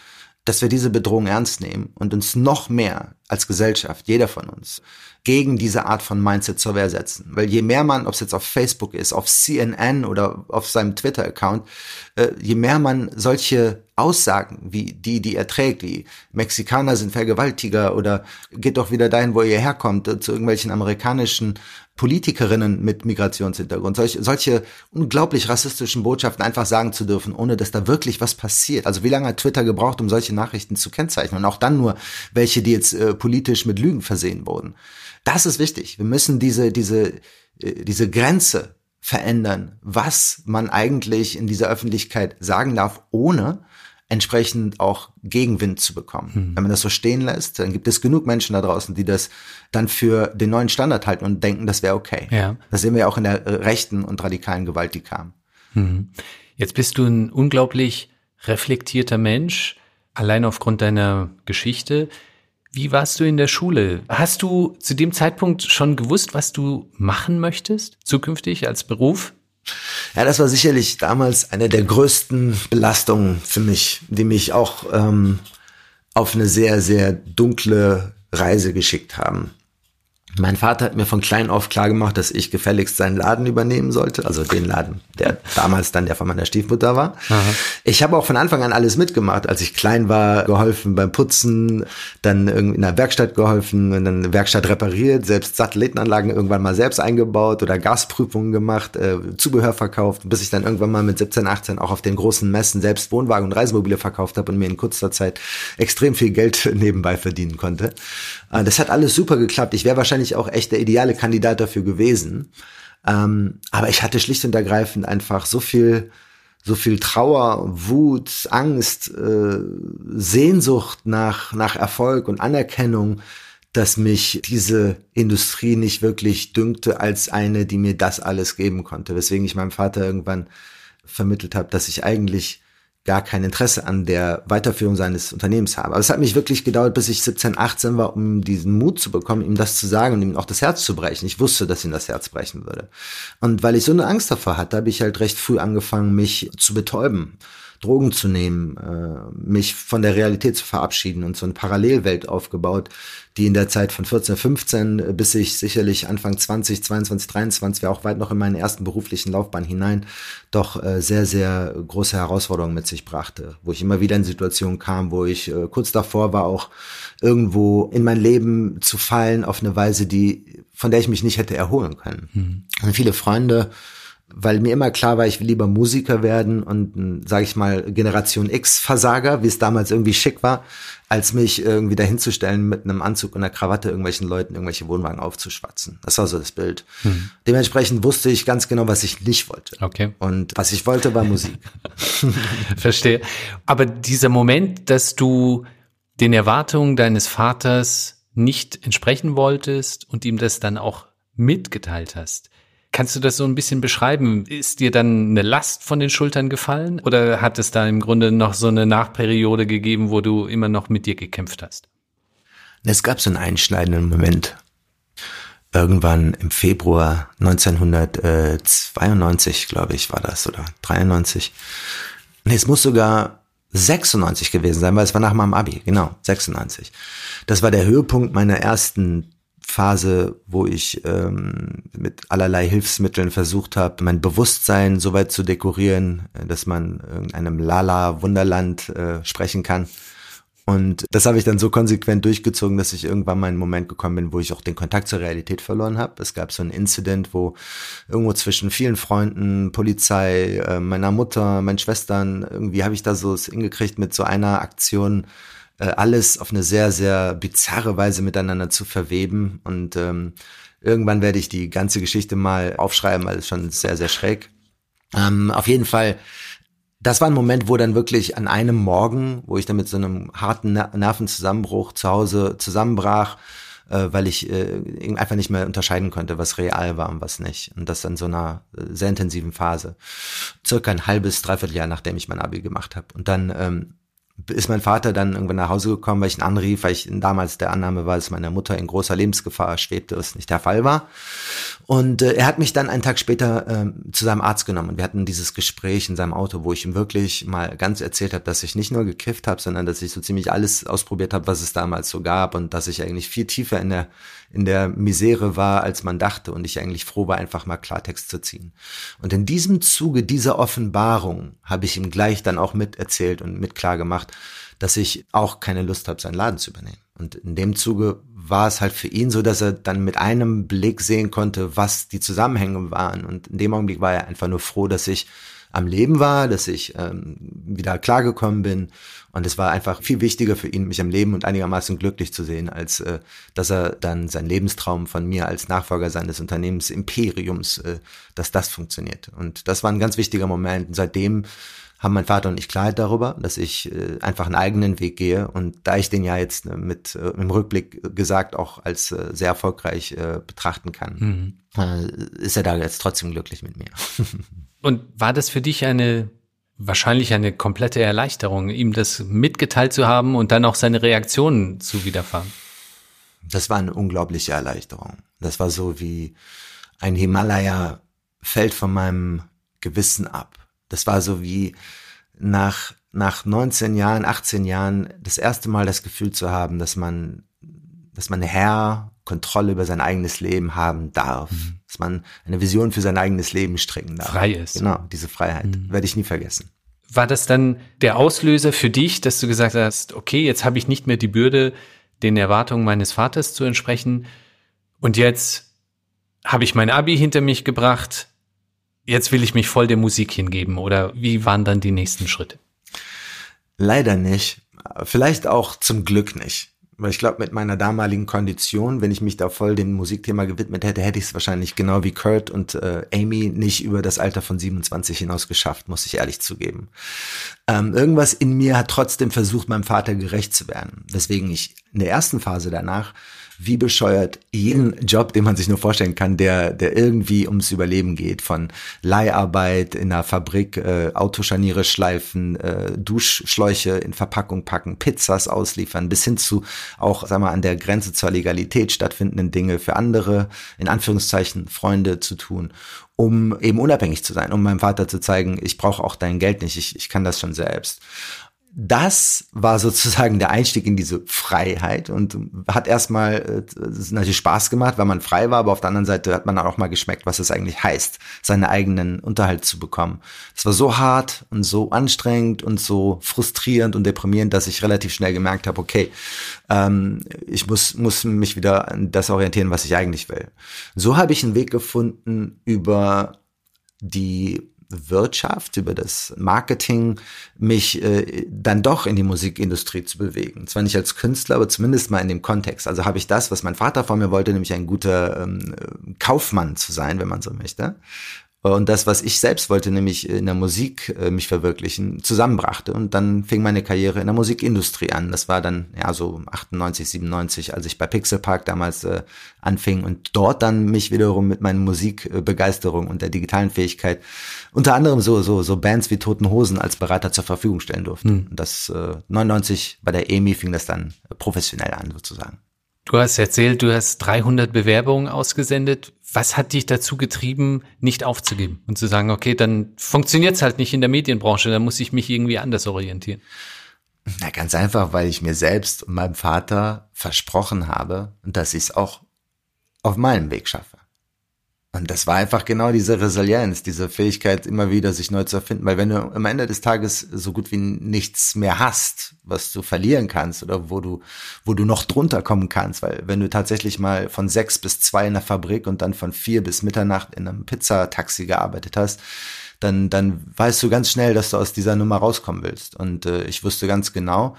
dass wir diese Bedrohung ernst nehmen und uns noch mehr als Gesellschaft, jeder von uns, gegen diese Art von Mindset zur Wehr setzen. Weil je mehr man, ob es jetzt auf Facebook ist, auf CNN oder auf seinem Twitter-Account, äh, je mehr man solche Aussagen wie die, die er trägt, wie Mexikaner sind Vergewaltiger oder geht doch wieder dahin, wo ihr herkommt, äh, zu irgendwelchen amerikanischen Politikerinnen mit Migrationshintergrund, solche, solche unglaublich rassistischen Botschaften einfach sagen zu dürfen, ohne dass da wirklich was passiert. Also wie lange hat Twitter gebraucht, um solche Nachrichten zu kennzeichnen? Und auch dann nur welche, die jetzt äh, politisch mit Lügen versehen wurden. Das ist wichtig. Wir müssen diese, diese, äh, diese Grenze verändern, was man eigentlich in dieser Öffentlichkeit sagen darf, ohne entsprechend auch Gegenwind zu bekommen. Mhm. Wenn man das so stehen lässt, dann gibt es genug Menschen da draußen, die das dann für den neuen Standard halten und denken, das wäre okay. Ja. Das sehen wir ja auch in der rechten und radikalen Gewalt, die kam. Mhm. Jetzt bist du ein unglaublich reflektierter Mensch, allein aufgrund deiner Geschichte. Wie warst du in der Schule? Hast du zu dem Zeitpunkt schon gewusst, was du machen möchtest, zukünftig als Beruf? Ja, das war sicherlich damals eine der größten Belastungen für mich, die mich auch ähm, auf eine sehr, sehr dunkle Reise geschickt haben. Mein Vater hat mir von klein auf klar gemacht, dass ich gefälligst seinen Laden übernehmen sollte, also den Laden, der damals dann der von meiner Stiefmutter war. Aha. Ich habe auch von Anfang an alles mitgemacht. Als ich klein war, geholfen beim Putzen, dann in der Werkstatt geholfen, in der Werkstatt repariert, selbst Satellitenanlagen irgendwann mal selbst eingebaut oder Gasprüfungen gemacht, äh, Zubehör verkauft, bis ich dann irgendwann mal mit 17, 18 auch auf den großen Messen selbst Wohnwagen und Reisemobile verkauft habe und mir in kurzer Zeit extrem viel Geld nebenbei verdienen konnte. Äh, das hat alles super geklappt. Ich wäre wahrscheinlich auch echt der ideale Kandidat dafür gewesen. Ähm, aber ich hatte schlicht und ergreifend einfach so viel, so viel Trauer, Wut, Angst, äh, Sehnsucht nach, nach Erfolg und Anerkennung, dass mich diese Industrie nicht wirklich dünkte als eine, die mir das alles geben konnte. Weswegen ich meinem Vater irgendwann vermittelt habe, dass ich eigentlich gar kein Interesse an der Weiterführung seines Unternehmens habe. Aber es hat mich wirklich gedauert, bis ich 17, 18 war, um diesen Mut zu bekommen, ihm das zu sagen und ihm auch das Herz zu brechen. Ich wusste, dass ihm das Herz brechen würde. Und weil ich so eine Angst davor hatte, habe ich halt recht früh angefangen, mich zu betäuben. Drogen zu nehmen, äh, mich von der Realität zu verabschieden und so eine Parallelwelt aufgebaut, die in der Zeit von 14, 15 bis ich sicherlich Anfang 20, 22, 23, auch weit noch in meinen ersten beruflichen Laufbahn hinein, doch äh, sehr, sehr große Herausforderungen mit sich brachte, wo ich immer wieder in Situationen kam, wo ich äh, kurz davor war, auch irgendwo in mein Leben zu fallen auf eine Weise, die von der ich mich nicht hätte erholen können. Mhm. Und viele Freunde weil mir immer klar war, ich will lieber Musiker werden und, sage ich mal, Generation X-Versager, wie es damals irgendwie schick war, als mich irgendwie dahinzustellen mit einem Anzug und einer Krawatte irgendwelchen Leuten irgendwelche Wohnwagen aufzuschwatzen. Das war so das Bild. Mhm. Dementsprechend wusste ich ganz genau, was ich nicht wollte. Okay. Und was ich wollte, war Musik. Verstehe. Aber dieser Moment, dass du den Erwartungen deines Vaters nicht entsprechen wolltest und ihm das dann auch mitgeteilt hast, Kannst du das so ein bisschen beschreiben? Ist dir dann eine Last von den Schultern gefallen oder hat es da im Grunde noch so eine Nachperiode gegeben, wo du immer noch mit dir gekämpft hast? Es gab so einen einschneidenden Moment. Irgendwann im Februar 1992, glaube ich, war das oder 93. Nee, es muss sogar 96 gewesen sein, weil es war nach meinem Abi, genau, 96. Das war der Höhepunkt meiner ersten Phase, wo ich ähm, mit allerlei Hilfsmitteln versucht habe, mein Bewusstsein so weit zu dekorieren, äh, dass man in einem Lala Wunderland äh, sprechen kann. Und das habe ich dann so konsequent durchgezogen, dass ich irgendwann mal einen Moment gekommen bin, wo ich auch den Kontakt zur Realität verloren habe. Es gab so ein Incident, wo irgendwo zwischen vielen Freunden, Polizei, äh, meiner Mutter, meinen Schwestern, irgendwie habe ich da so es hingekriegt mit so einer Aktion, alles auf eine sehr, sehr bizarre Weise miteinander zu verweben. Und ähm, irgendwann werde ich die ganze Geschichte mal aufschreiben, weil es schon sehr, sehr schräg. Ähm, auf jeden Fall, das war ein Moment, wo dann wirklich an einem Morgen, wo ich dann mit so einem harten Nervenzusammenbruch zu Hause zusammenbrach, äh, weil ich äh, einfach nicht mehr unterscheiden konnte, was real war und was nicht. Und das in so einer äh, sehr intensiven Phase. Circa ein halbes, dreiviertel Jahr, nachdem ich mein Abi gemacht habe. Und dann ähm, ist mein Vater dann irgendwann nach Hause gekommen, weil ich ihn anrief, weil ich damals der Annahme war, dass meine Mutter in großer Lebensgefahr schwebte, was nicht der Fall war. Und äh, er hat mich dann einen Tag später äh, zu seinem Arzt genommen und wir hatten dieses Gespräch in seinem Auto, wo ich ihm wirklich mal ganz erzählt habe, dass ich nicht nur gekifft habe, sondern dass ich so ziemlich alles ausprobiert habe, was es damals so gab und dass ich eigentlich viel tiefer in der in der Misere war, als man dachte und ich eigentlich froh war, einfach mal Klartext zu ziehen. Und in diesem Zuge dieser Offenbarung habe ich ihm gleich dann auch miterzählt und mit klar gemacht, dass ich auch keine Lust habe, seinen Laden zu übernehmen. Und in dem Zuge war es halt für ihn so, dass er dann mit einem Blick sehen konnte, was die Zusammenhänge waren. Und in dem Augenblick war er einfach nur froh, dass ich am Leben war, dass ich ähm, wieder klargekommen bin. Und es war einfach viel wichtiger für ihn, mich am Leben und einigermaßen glücklich zu sehen, als äh, dass er dann sein Lebenstraum von mir als Nachfolger seines Unternehmens Imperiums, äh, dass das funktioniert. Und das war ein ganz wichtiger Moment. Und seitdem haben mein Vater und ich Klarheit darüber, dass ich äh, einfach einen eigenen Weg gehe. Und da ich den ja jetzt äh, mit äh, im Rückblick gesagt auch als äh, sehr erfolgreich äh, betrachten kann, mhm. äh, ist er da jetzt trotzdem glücklich mit mir. und war das für dich eine wahrscheinlich eine komplette Erleichterung, ihm das mitgeteilt zu haben und dann auch seine Reaktionen zu widerfahren. Das war eine unglaubliche Erleichterung. Das war so wie ein Himalaya fällt von meinem Gewissen ab. Das war so wie nach, nach 19 Jahren, 18 Jahren das erste Mal das Gefühl zu haben, dass man, dass man Herr, Kontrolle über sein eigenes Leben haben darf. Mhm. Dass man eine Vision für sein eigenes Leben stricken darf. Frei ist. Genau, diese Freiheit. Mhm. Werde ich nie vergessen. War das dann der Auslöser für dich, dass du gesagt hast, okay, jetzt habe ich nicht mehr die Bürde, den Erwartungen meines Vaters zu entsprechen und jetzt habe ich mein Abi hinter mich gebracht, jetzt will ich mich voll der Musik hingeben oder wie waren dann die nächsten Schritte? Leider nicht. Vielleicht auch zum Glück nicht. Weil ich glaube, mit meiner damaligen Kondition, wenn ich mich da voll dem Musikthema gewidmet hätte, hätte ich es wahrscheinlich genau wie Kurt und äh, Amy nicht über das Alter von 27 hinaus geschafft, muss ich ehrlich zugeben. Ähm, irgendwas in mir hat trotzdem versucht, meinem Vater gerecht zu werden. Weswegen ich in der ersten Phase danach wie bescheuert jeden Job, den man sich nur vorstellen kann, der, der irgendwie ums Überleben geht. Von Leiharbeit in einer Fabrik, äh, Autoscharniere schleifen, äh, Duschschläuche in Verpackung packen, Pizzas ausliefern, bis hin zu auch, sag mal, an der Grenze zur Legalität stattfindenden Dinge für andere, in Anführungszeichen, Freunde zu tun um eben unabhängig zu sein, um meinem Vater zu zeigen, ich brauche auch dein Geld nicht, ich, ich kann das schon selbst das war sozusagen der Einstieg in diese Freiheit und hat erstmal äh, natürlich Spaß gemacht, weil man frei war, aber auf der anderen Seite hat man auch mal geschmeckt, was es eigentlich heißt, seinen eigenen Unterhalt zu bekommen. Es war so hart und so anstrengend und so frustrierend und deprimierend, dass ich relativ schnell gemerkt habe, okay, ähm, ich muss, muss mich wieder an das orientieren, was ich eigentlich will. So habe ich einen Weg gefunden über die Wirtschaft, über das Marketing mich äh, dann doch in die Musikindustrie zu bewegen. Zwar nicht als Künstler, aber zumindest mal in dem Kontext. Also habe ich das, was mein Vater von mir wollte, nämlich ein guter ähm, Kaufmann zu sein, wenn man so möchte und das, was ich selbst wollte, nämlich in der Musik äh, mich verwirklichen, zusammenbrachte. Und dann fing meine Karriere in der Musikindustrie an. Das war dann ja so 98, 97, als ich bei Pixel Park damals äh, anfing und dort dann mich wiederum mit meiner Musikbegeisterung und der digitalen Fähigkeit unter anderem so so so Bands wie Toten Hosen als Berater zur Verfügung stellen durfte. Hm. Das äh, 99 bei der EMI fing das dann professionell an sozusagen. Du hast erzählt, du hast 300 Bewerbungen ausgesendet. Was hat dich dazu getrieben, nicht aufzugeben und zu sagen, okay, dann funktioniert's halt nicht in der Medienbranche, dann muss ich mich irgendwie anders orientieren? Na, ganz einfach, weil ich mir selbst und meinem Vater versprochen habe, dass ich es auch auf meinem Weg schaffe. Und das war einfach genau diese Resilienz, diese Fähigkeit, immer wieder sich neu zu erfinden. Weil wenn du am Ende des Tages so gut wie nichts mehr hast, was du verlieren kannst oder wo du, wo du noch drunter kommen kannst, weil wenn du tatsächlich mal von sechs bis zwei in der Fabrik und dann von vier bis Mitternacht in einem Pizzataxi gearbeitet hast, dann, dann weißt du ganz schnell, dass du aus dieser Nummer rauskommen willst. Und äh, ich wusste ganz genau,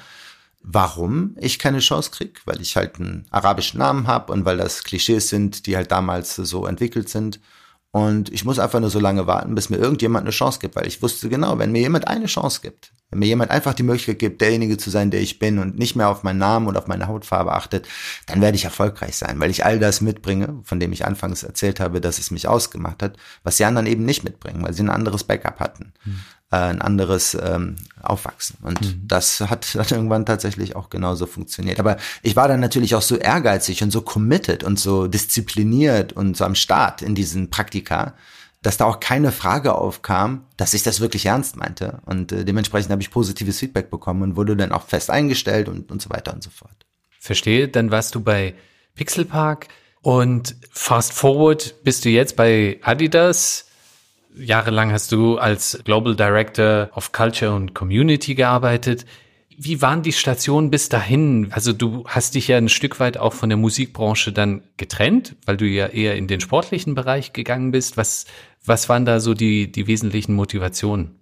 warum ich keine Chance krieg, weil ich halt einen arabischen Namen habe und weil das Klischees sind, die halt damals so entwickelt sind. Und ich muss einfach nur so lange warten, bis mir irgendjemand eine Chance gibt, weil ich wusste genau, wenn mir jemand eine Chance gibt, wenn mir jemand einfach die Möglichkeit gibt, derjenige zu sein, der ich bin und nicht mehr auf meinen Namen und auf meine Hautfarbe achtet, dann werde ich erfolgreich sein, weil ich all das mitbringe, von dem ich anfangs erzählt habe, dass es mich ausgemacht hat, was die anderen eben nicht mitbringen, weil sie ein anderes Backup hatten. Mhm äh, ein anderes ähm, Aufwachsen. Und mhm. das hat dann irgendwann tatsächlich auch genauso funktioniert. Aber ich war dann natürlich auch so ehrgeizig und so committed und so diszipliniert und so am Start in diesen Praktika, dass da auch keine Frage aufkam, dass ich das wirklich ernst meinte. Und äh, dementsprechend habe ich positives Feedback bekommen und wurde dann auch fest eingestellt und, und so weiter und so fort. Verstehe, dann warst du bei Pixelpark und fast forward bist du jetzt bei Adidas Jahrelang hast du als Global Director of Culture und Community gearbeitet. Wie waren die Stationen bis dahin? Also du hast dich ja ein Stück weit auch von der Musikbranche dann getrennt, weil du ja eher in den sportlichen Bereich gegangen bist. Was, was waren da so die, die wesentlichen Motivationen?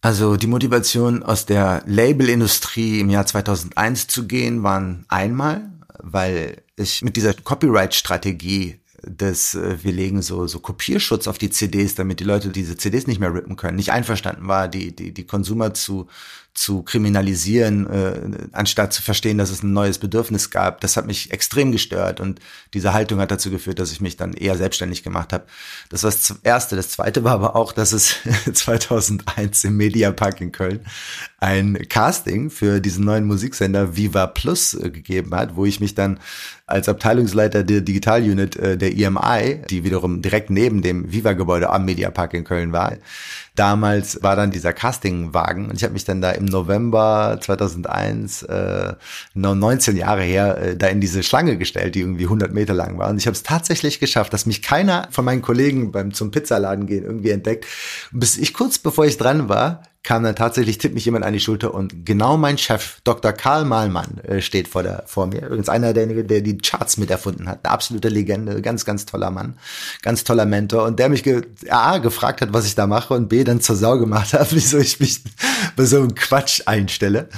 Also die Motivation aus der Labelindustrie im Jahr 2001 zu gehen, waren einmal, weil ich mit dieser Copyright-Strategie dass äh, wir legen so, so Kopierschutz auf die CDs, damit die Leute diese CDs nicht mehr rippen können, nicht einverstanden war, die, die, die Konsumer zu, zu kriminalisieren, äh, anstatt zu verstehen, dass es ein neues Bedürfnis gab. Das hat mich extrem gestört und diese Haltung hat dazu geführt, dass ich mich dann eher selbstständig gemacht habe. Das war das Erste. Das Zweite war aber auch, dass es 2001 im Mediapark in Köln ein Casting für diesen neuen Musiksender Viva Plus äh, gegeben hat, wo ich mich dann als Abteilungsleiter der Digital-Unit äh, der EMI, die wiederum direkt neben dem Viva-Gebäude am Mediapark in Köln war, damals war dann dieser Castingwagen und ich habe mich dann da im November 2001, äh, 19 Jahre her, äh, da in diese Schlange gestellt, die irgendwie 100 Meter lang war. Und ich habe es tatsächlich geschafft, dass mich keiner von meinen Kollegen beim zum Pizzaladen gehen irgendwie entdeckt, bis ich kurz bevor ich dran war, kam dann tatsächlich, tippt mich jemand an die Schulter und genau mein Chef, Dr. Karl Mahlmann, äh, steht vor, der, vor mir. Übrigens einer derjenigen, der die Charts mit erfunden hat. Eine absolute Legende, ganz, ganz toller Mann, ganz toller Mentor und der mich ge A, gefragt hat, was ich da mache und B, dann zur Sau gemacht hat, wieso ich mich bei so einem Quatsch einstelle.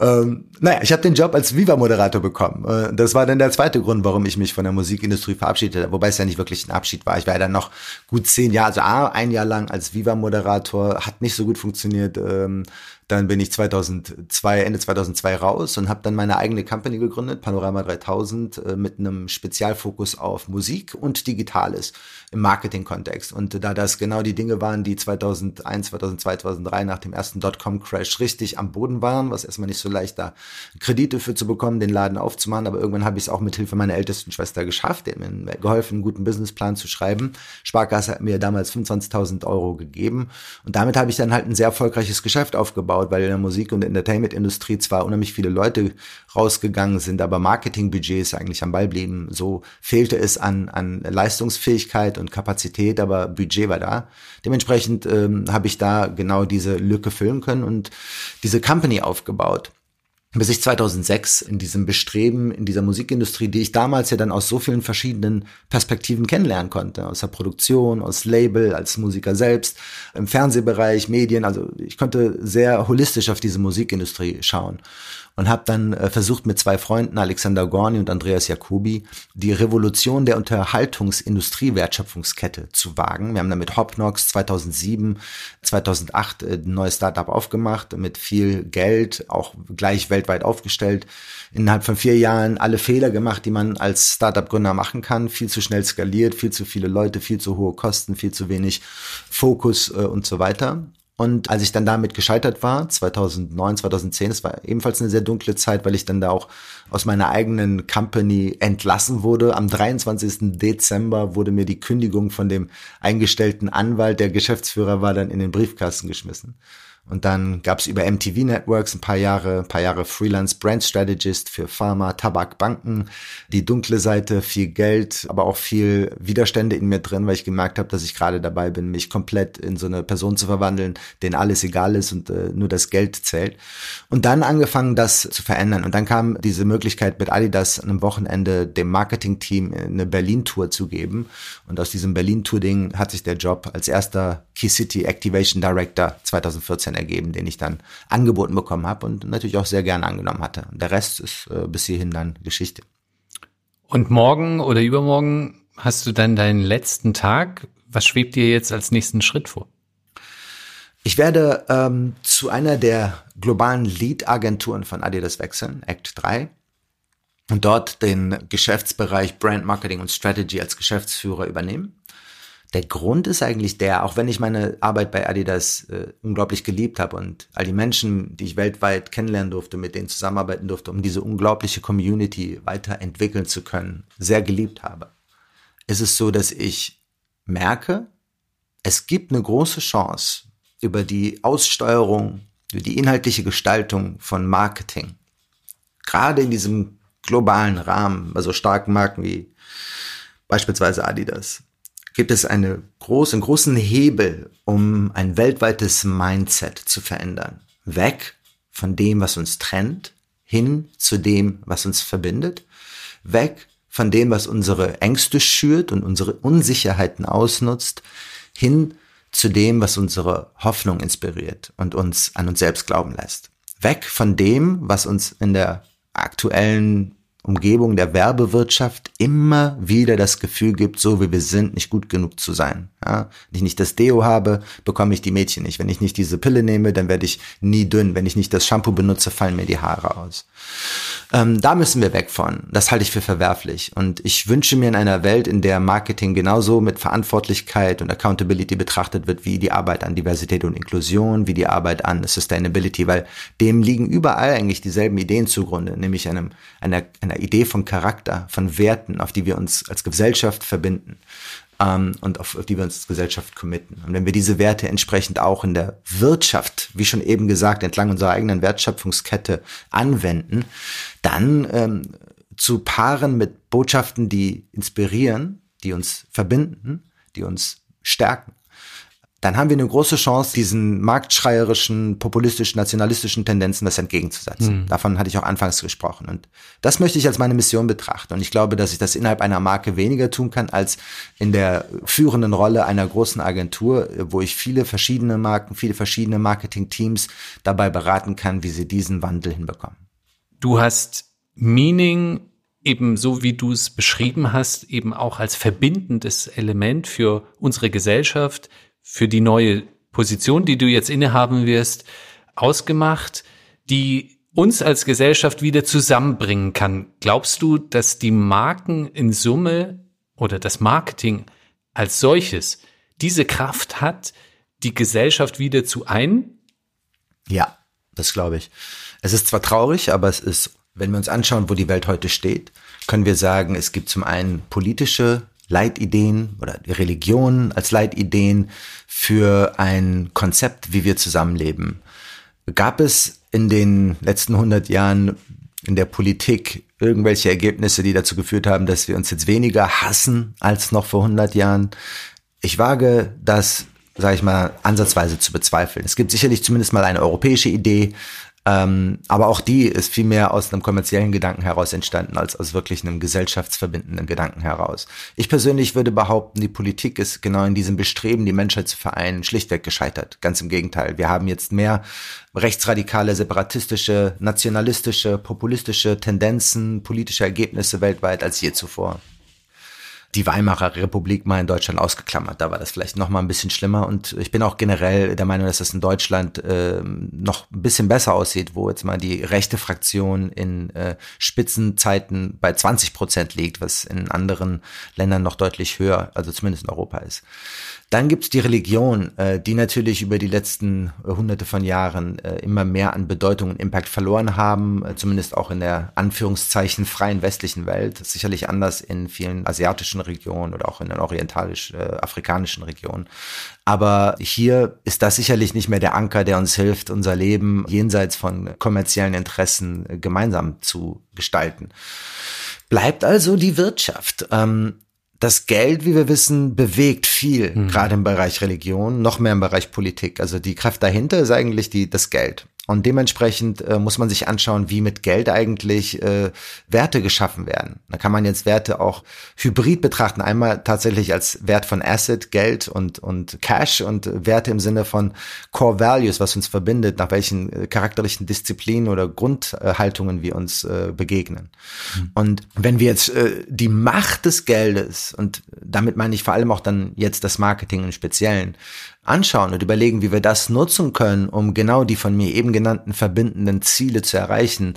Ähm, naja, ich habe den Job als Viva-Moderator bekommen. Äh, das war dann der zweite Grund, warum ich mich von der Musikindustrie verabschiedet habe, wobei es ja nicht wirklich ein Abschied war. Ich war ja dann noch gut zehn Jahre, also ein Jahr lang als Viva-Moderator, hat nicht so gut funktioniert ähm, dann bin ich 2002, Ende 2002 raus und habe dann meine eigene Company gegründet, Panorama 3000, äh, mit einem Spezialfokus auf Musik und Digitales im Marketing-Kontext. Und da das genau die Dinge waren, die 2001, 2002, 2003 nach dem ersten Dotcom-Crash richtig am Boden waren, was erstmal nicht so leicht da Kredite für zu bekommen, den Laden aufzumachen, aber irgendwann habe ich es auch mit Hilfe meiner ältesten Schwester geschafft, hat mir geholfen, einen guten Businessplan zu schreiben. Sparkasse hat mir damals 25.000 Euro gegeben und damit habe ich dann halt ein sehr erfolgreiches Geschäft aufgebaut, weil in der Musik- und Entertainment-Industrie zwar unheimlich viele Leute rausgegangen sind, aber Marketingbudgets eigentlich am Ball blieben. So fehlte es an, an Leistungsfähigkeit und Kapazität, aber Budget war da. Dementsprechend ähm, habe ich da genau diese Lücke füllen können und diese Company aufgebaut. Bis ich 2006 in diesem Bestreben, in dieser Musikindustrie, die ich damals ja dann aus so vielen verschiedenen Perspektiven kennenlernen konnte, aus der Produktion, aus Label, als Musiker selbst, im Fernsehbereich, Medien, also ich konnte sehr holistisch auf diese Musikindustrie schauen und habe dann äh, versucht mit zwei Freunden, Alexander Gorni und Andreas Jacobi, die Revolution der Unterhaltungsindustrie-Wertschöpfungskette zu wagen. Wir haben dann mit Hopnox 2007, 2008 äh, ein neues Startup aufgemacht, mit viel Geld, auch gleich weltweit aufgestellt. Innerhalb von vier Jahren alle Fehler gemacht, die man als Startup-Gründer machen kann. Viel zu schnell skaliert, viel zu viele Leute, viel zu hohe Kosten, viel zu wenig Fokus äh, und so weiter. Und als ich dann damit gescheitert war, 2009, 2010, das war ebenfalls eine sehr dunkle Zeit, weil ich dann da auch aus meiner eigenen Company entlassen wurde. Am 23. Dezember wurde mir die Kündigung von dem eingestellten Anwalt, der Geschäftsführer war, dann in den Briefkasten geschmissen. Und dann gab es über MTV Networks ein paar Jahre, ein paar Jahre Freelance Brand Strategist für Pharma, Tabak, Banken. Die dunkle Seite, viel Geld, aber auch viel Widerstände in mir drin, weil ich gemerkt habe, dass ich gerade dabei bin, mich komplett in so eine Person zu verwandeln, denen alles egal ist und äh, nur das Geld zählt. Und dann angefangen, das zu verändern. Und dann kam diese Möglichkeit mit Adidas an einem Wochenende dem Marketing-Team eine Berlin-Tour zu geben. Und aus diesem Berlin-Tour-Ding hat sich der Job als erster Key City Activation Director 2014 Content ergeben, den ich dann angeboten bekommen habe und natürlich auch sehr gerne angenommen hatte. Der Rest ist äh, bis hierhin dann Geschichte. Und morgen oder übermorgen hast du dann deinen letzten Tag. Was schwebt dir jetzt als nächsten Schritt vor? Ich werde ähm, zu einer der globalen Lead-Agenturen von Adidas wechseln, Act 3, und dort den Geschäftsbereich Brand Marketing und Strategy als Geschäftsführer übernehmen. Der Grund ist eigentlich der, auch wenn ich meine Arbeit bei Adidas äh, unglaublich geliebt habe und all die Menschen, die ich weltweit kennenlernen durfte, mit denen zusammenarbeiten durfte, um diese unglaubliche Community weiterentwickeln zu können, sehr geliebt habe, ist es so, dass ich merke, es gibt eine große Chance über die Aussteuerung, über die inhaltliche Gestaltung von Marketing, gerade in diesem globalen Rahmen, bei so starken Marken wie beispielsweise Adidas, gibt es eine groß, einen großen Hebel, um ein weltweites Mindset zu verändern. Weg von dem, was uns trennt, hin zu dem, was uns verbindet. Weg von dem, was unsere Ängste schürt und unsere Unsicherheiten ausnutzt, hin zu dem, was unsere Hoffnung inspiriert und uns an uns selbst glauben lässt. Weg von dem, was uns in der aktuellen Umgebung der Werbewirtschaft immer wieder das Gefühl gibt, so wie wir sind, nicht gut genug zu sein. Ja? Wenn ich nicht das Deo habe, bekomme ich die Mädchen nicht. Wenn ich nicht diese Pille nehme, dann werde ich nie dünn. Wenn ich nicht das Shampoo benutze, fallen mir die Haare aus. Ähm, da müssen wir weg von. Das halte ich für verwerflich. Und ich wünsche mir in einer Welt, in der Marketing genauso mit Verantwortlichkeit und Accountability betrachtet wird, wie die Arbeit an Diversität und Inklusion, wie die Arbeit an Sustainability, weil dem liegen überall eigentlich dieselben Ideen zugrunde, nämlich einem, einer, einer Idee von Charakter, von Werten, auf die wir uns als Gesellschaft verbinden ähm, und auf, auf die wir uns als Gesellschaft committen. Und wenn wir diese Werte entsprechend auch in der Wirtschaft, wie schon eben gesagt, entlang unserer eigenen Wertschöpfungskette anwenden, dann ähm, zu paaren mit Botschaften, die inspirieren, die uns verbinden, die uns stärken, dann haben wir eine große Chance, diesen marktschreierischen, populistischen, nationalistischen Tendenzen was entgegenzusetzen. Mhm. Davon hatte ich auch anfangs gesprochen. Und das möchte ich als meine Mission betrachten. Und ich glaube, dass ich das innerhalb einer Marke weniger tun kann, als in der führenden Rolle einer großen Agentur, wo ich viele verschiedene Marken, viele verschiedene Marketing-Teams dabei beraten kann, wie sie diesen Wandel hinbekommen. Du hast Meaning eben so wie du es beschrieben hast, eben auch als verbindendes Element für unsere Gesellschaft, für die neue Position, die du jetzt innehaben wirst, ausgemacht, die uns als Gesellschaft wieder zusammenbringen kann. Glaubst du, dass die Marken in Summe oder das Marketing als solches diese Kraft hat, die Gesellschaft wieder zu ein? Ja, das glaube ich. Es ist zwar traurig, aber es ist, wenn wir uns anschauen, wo die Welt heute steht, können wir sagen, es gibt zum einen politische Leitideen oder die Religion als Leitideen für ein Konzept, wie wir zusammenleben. Gab es in den letzten 100 Jahren in der Politik irgendwelche Ergebnisse, die dazu geführt haben, dass wir uns jetzt weniger hassen als noch vor 100 Jahren? Ich wage das, sage ich mal, ansatzweise zu bezweifeln. Es gibt sicherlich zumindest mal eine europäische Idee, ähm, aber auch die ist viel mehr aus einem kommerziellen Gedanken heraus entstanden, als aus wirklich einem gesellschaftsverbindenden Gedanken heraus. Ich persönlich würde behaupten, die Politik ist genau in diesem Bestreben, die Menschheit zu vereinen, schlichtweg gescheitert. Ganz im Gegenteil. Wir haben jetzt mehr rechtsradikale, separatistische, nationalistische, populistische Tendenzen, politische Ergebnisse weltweit als je zuvor die Weimarer Republik mal in Deutschland ausgeklammert. Da war das vielleicht noch mal ein bisschen schlimmer. Und ich bin auch generell der Meinung, dass das in Deutschland äh, noch ein bisschen besser aussieht, wo jetzt mal die rechte Fraktion in äh, Spitzenzeiten bei 20 Prozent liegt, was in anderen Ländern noch deutlich höher, also zumindest in Europa ist. Dann gibt's die Religion, äh, die natürlich über die letzten äh, hunderte von Jahren äh, immer mehr an Bedeutung und Impact verloren haben, äh, zumindest auch in der Anführungszeichen freien westlichen Welt. Sicherlich anders in vielen asiatischen Regionen oder auch in den orientalisch-afrikanischen äh, Regionen. Aber hier ist das sicherlich nicht mehr der Anker, der uns hilft, unser Leben jenseits von kommerziellen Interessen äh, gemeinsam zu gestalten. Bleibt also die Wirtschaft. Ähm, das Geld, wie wir wissen, bewegt viel, mhm. gerade im Bereich Religion, noch mehr im Bereich Politik. Also die Kraft dahinter ist eigentlich die, das Geld. Und dementsprechend äh, muss man sich anschauen, wie mit Geld eigentlich äh, Werte geschaffen werden. Da kann man jetzt Werte auch hybrid betrachten. Einmal tatsächlich als Wert von Asset, Geld und, und Cash und Werte im Sinne von Core Values, was uns verbindet, nach welchen äh, charakterlichen Disziplinen oder Grundhaltungen wir uns äh, begegnen. Mhm. Und wenn wir jetzt äh, die Macht des Geldes, und damit meine ich vor allem auch dann jetzt das Marketing im Speziellen, anschauen und überlegen, wie wir das nutzen können, um genau die von mir eben genannten verbindenden Ziele zu erreichen,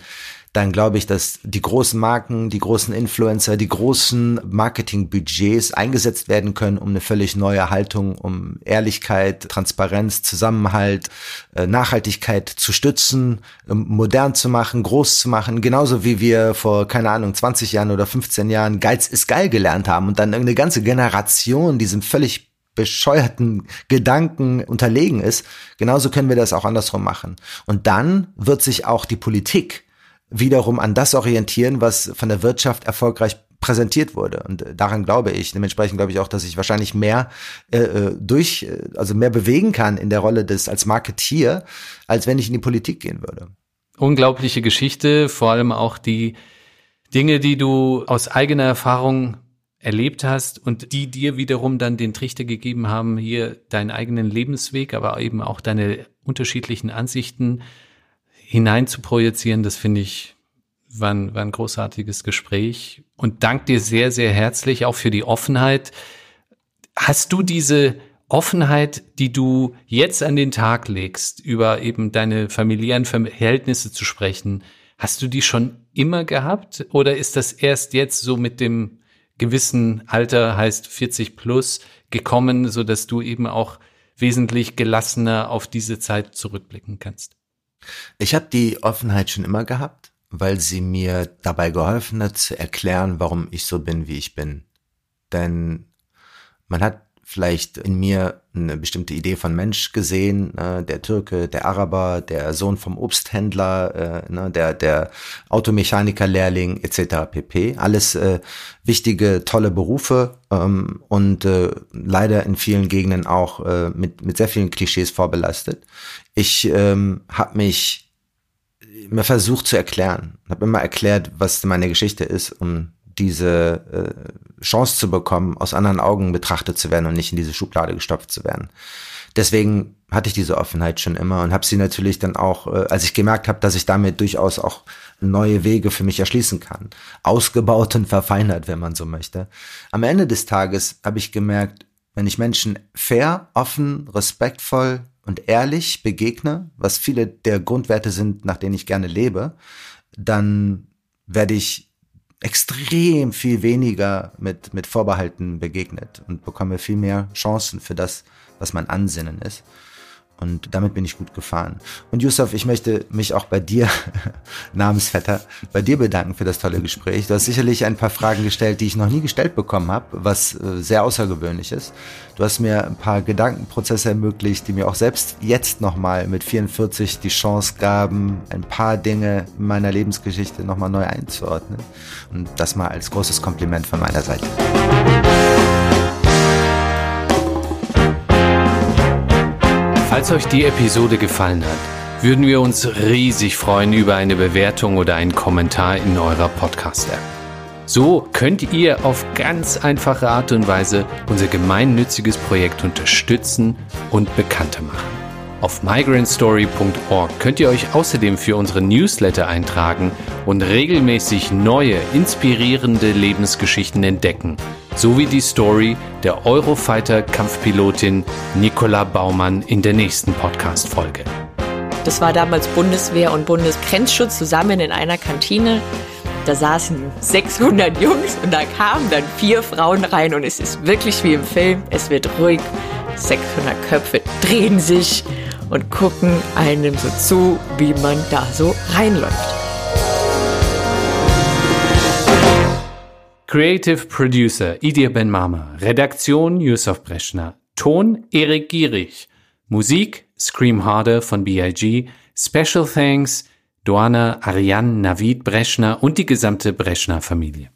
dann glaube ich, dass die großen Marken, die großen Influencer, die großen Marketingbudgets eingesetzt werden können, um eine völlig neue Haltung, um Ehrlichkeit, Transparenz, Zusammenhalt, äh, Nachhaltigkeit zu stützen, modern zu machen, groß zu machen, genauso wie wir vor, keine Ahnung, 20 Jahren oder 15 Jahren Geiz ist geil gelernt haben und dann eine ganze Generation diesem völlig bescheuerten Gedanken unterlegen ist, genauso können wir das auch andersrum machen. Und dann wird sich auch die Politik wiederum an das orientieren, was von der Wirtschaft erfolgreich präsentiert wurde. Und daran glaube ich. Dementsprechend glaube ich auch, dass ich wahrscheinlich mehr äh, äh durch, äh, also mehr bewegen kann in der Rolle des als Marketier, als wenn ich in die Politik gehen würde. Unglaubliche Geschichte, vor allem auch die Dinge, die du aus eigener Erfahrung erlebt hast und die dir wiederum dann den Trichter gegeben haben, hier deinen eigenen Lebensweg, aber eben auch deine unterschiedlichen Ansichten hinein zu projizieren, das finde ich war ein, war ein großartiges Gespräch und dank dir sehr, sehr herzlich auch für die Offenheit. Hast du diese Offenheit, die du jetzt an den Tag legst, über eben deine familiären Verhältnisse zu sprechen, hast du die schon immer gehabt oder ist das erst jetzt so mit dem gewissen Alter, heißt 40 plus, gekommen, so dass du eben auch wesentlich gelassener auf diese Zeit zurückblicken kannst? Ich habe die Offenheit schon immer gehabt, weil sie mir dabei geholfen hat zu erklären, warum ich so bin, wie ich bin. Denn man hat vielleicht in mir eine bestimmte Idee von Mensch gesehen, äh, der Türke, der Araber, der Sohn vom Obsthändler, äh, ne, der der Automechaniker-Lehrling etc. pp. Alles äh, wichtige, tolle Berufe ähm, und äh, leider in vielen Gegenden auch äh, mit mit sehr vielen Klischees vorbelastet. Ich ähm, habe mich mir versucht zu erklären, habe immer erklärt, was meine Geschichte ist, um diese äh, Chance zu bekommen, aus anderen Augen betrachtet zu werden und nicht in diese Schublade gestopft zu werden. Deswegen hatte ich diese Offenheit schon immer und habe sie natürlich dann auch, äh, als ich gemerkt habe, dass ich damit durchaus auch neue Wege für mich erschließen kann, ausgebaut und verfeinert, wenn man so möchte. Am Ende des Tages habe ich gemerkt, wenn ich Menschen fair, offen, respektvoll und ehrlich begegne, was viele der Grundwerte sind, nach denen ich gerne lebe, dann werde ich extrem viel weniger mit, mit Vorbehalten begegnet und bekomme viel mehr Chancen für das, was mein Ansinnen ist. Und damit bin ich gut gefahren. Und Yusuf, ich möchte mich auch bei dir, Namensvetter, bei dir bedanken für das tolle Gespräch. Du hast sicherlich ein paar Fragen gestellt, die ich noch nie gestellt bekommen habe, was äh, sehr außergewöhnlich ist. Du hast mir ein paar Gedankenprozesse ermöglicht, die mir auch selbst jetzt nochmal mit 44 die Chance gaben, ein paar Dinge in meiner Lebensgeschichte nochmal neu einzuordnen. Und das mal als großes Kompliment von meiner Seite. Falls euch die Episode gefallen hat, würden wir uns riesig freuen über eine Bewertung oder einen Kommentar in eurer Podcast-App. So könnt ihr auf ganz einfache Art und Weise unser gemeinnütziges Projekt unterstützen und bekannter machen. Auf migrantstory.org könnt ihr euch außerdem für unsere Newsletter eintragen und regelmäßig neue, inspirierende Lebensgeschichten entdecken, sowie die Story der Eurofighter-Kampfpilotin Nicola Baumann in der nächsten Podcast-Folge. Das war damals Bundeswehr und Bundesgrenzschutz zusammen in einer Kantine. Da saßen 600 Jungs und da kamen dann vier Frauen rein und es ist wirklich wie im Film. Es wird ruhig. 600 Köpfe drehen sich und gucken einem so zu, wie man da so reinläuft. Creative Producer Idir Ben Mama, Redaktion Yusuf Breschner, Ton Erik Gierig, Musik Scream Harder von BIG, Special Thanks Doana Ariane Navid Breschner und die gesamte Breschner Familie.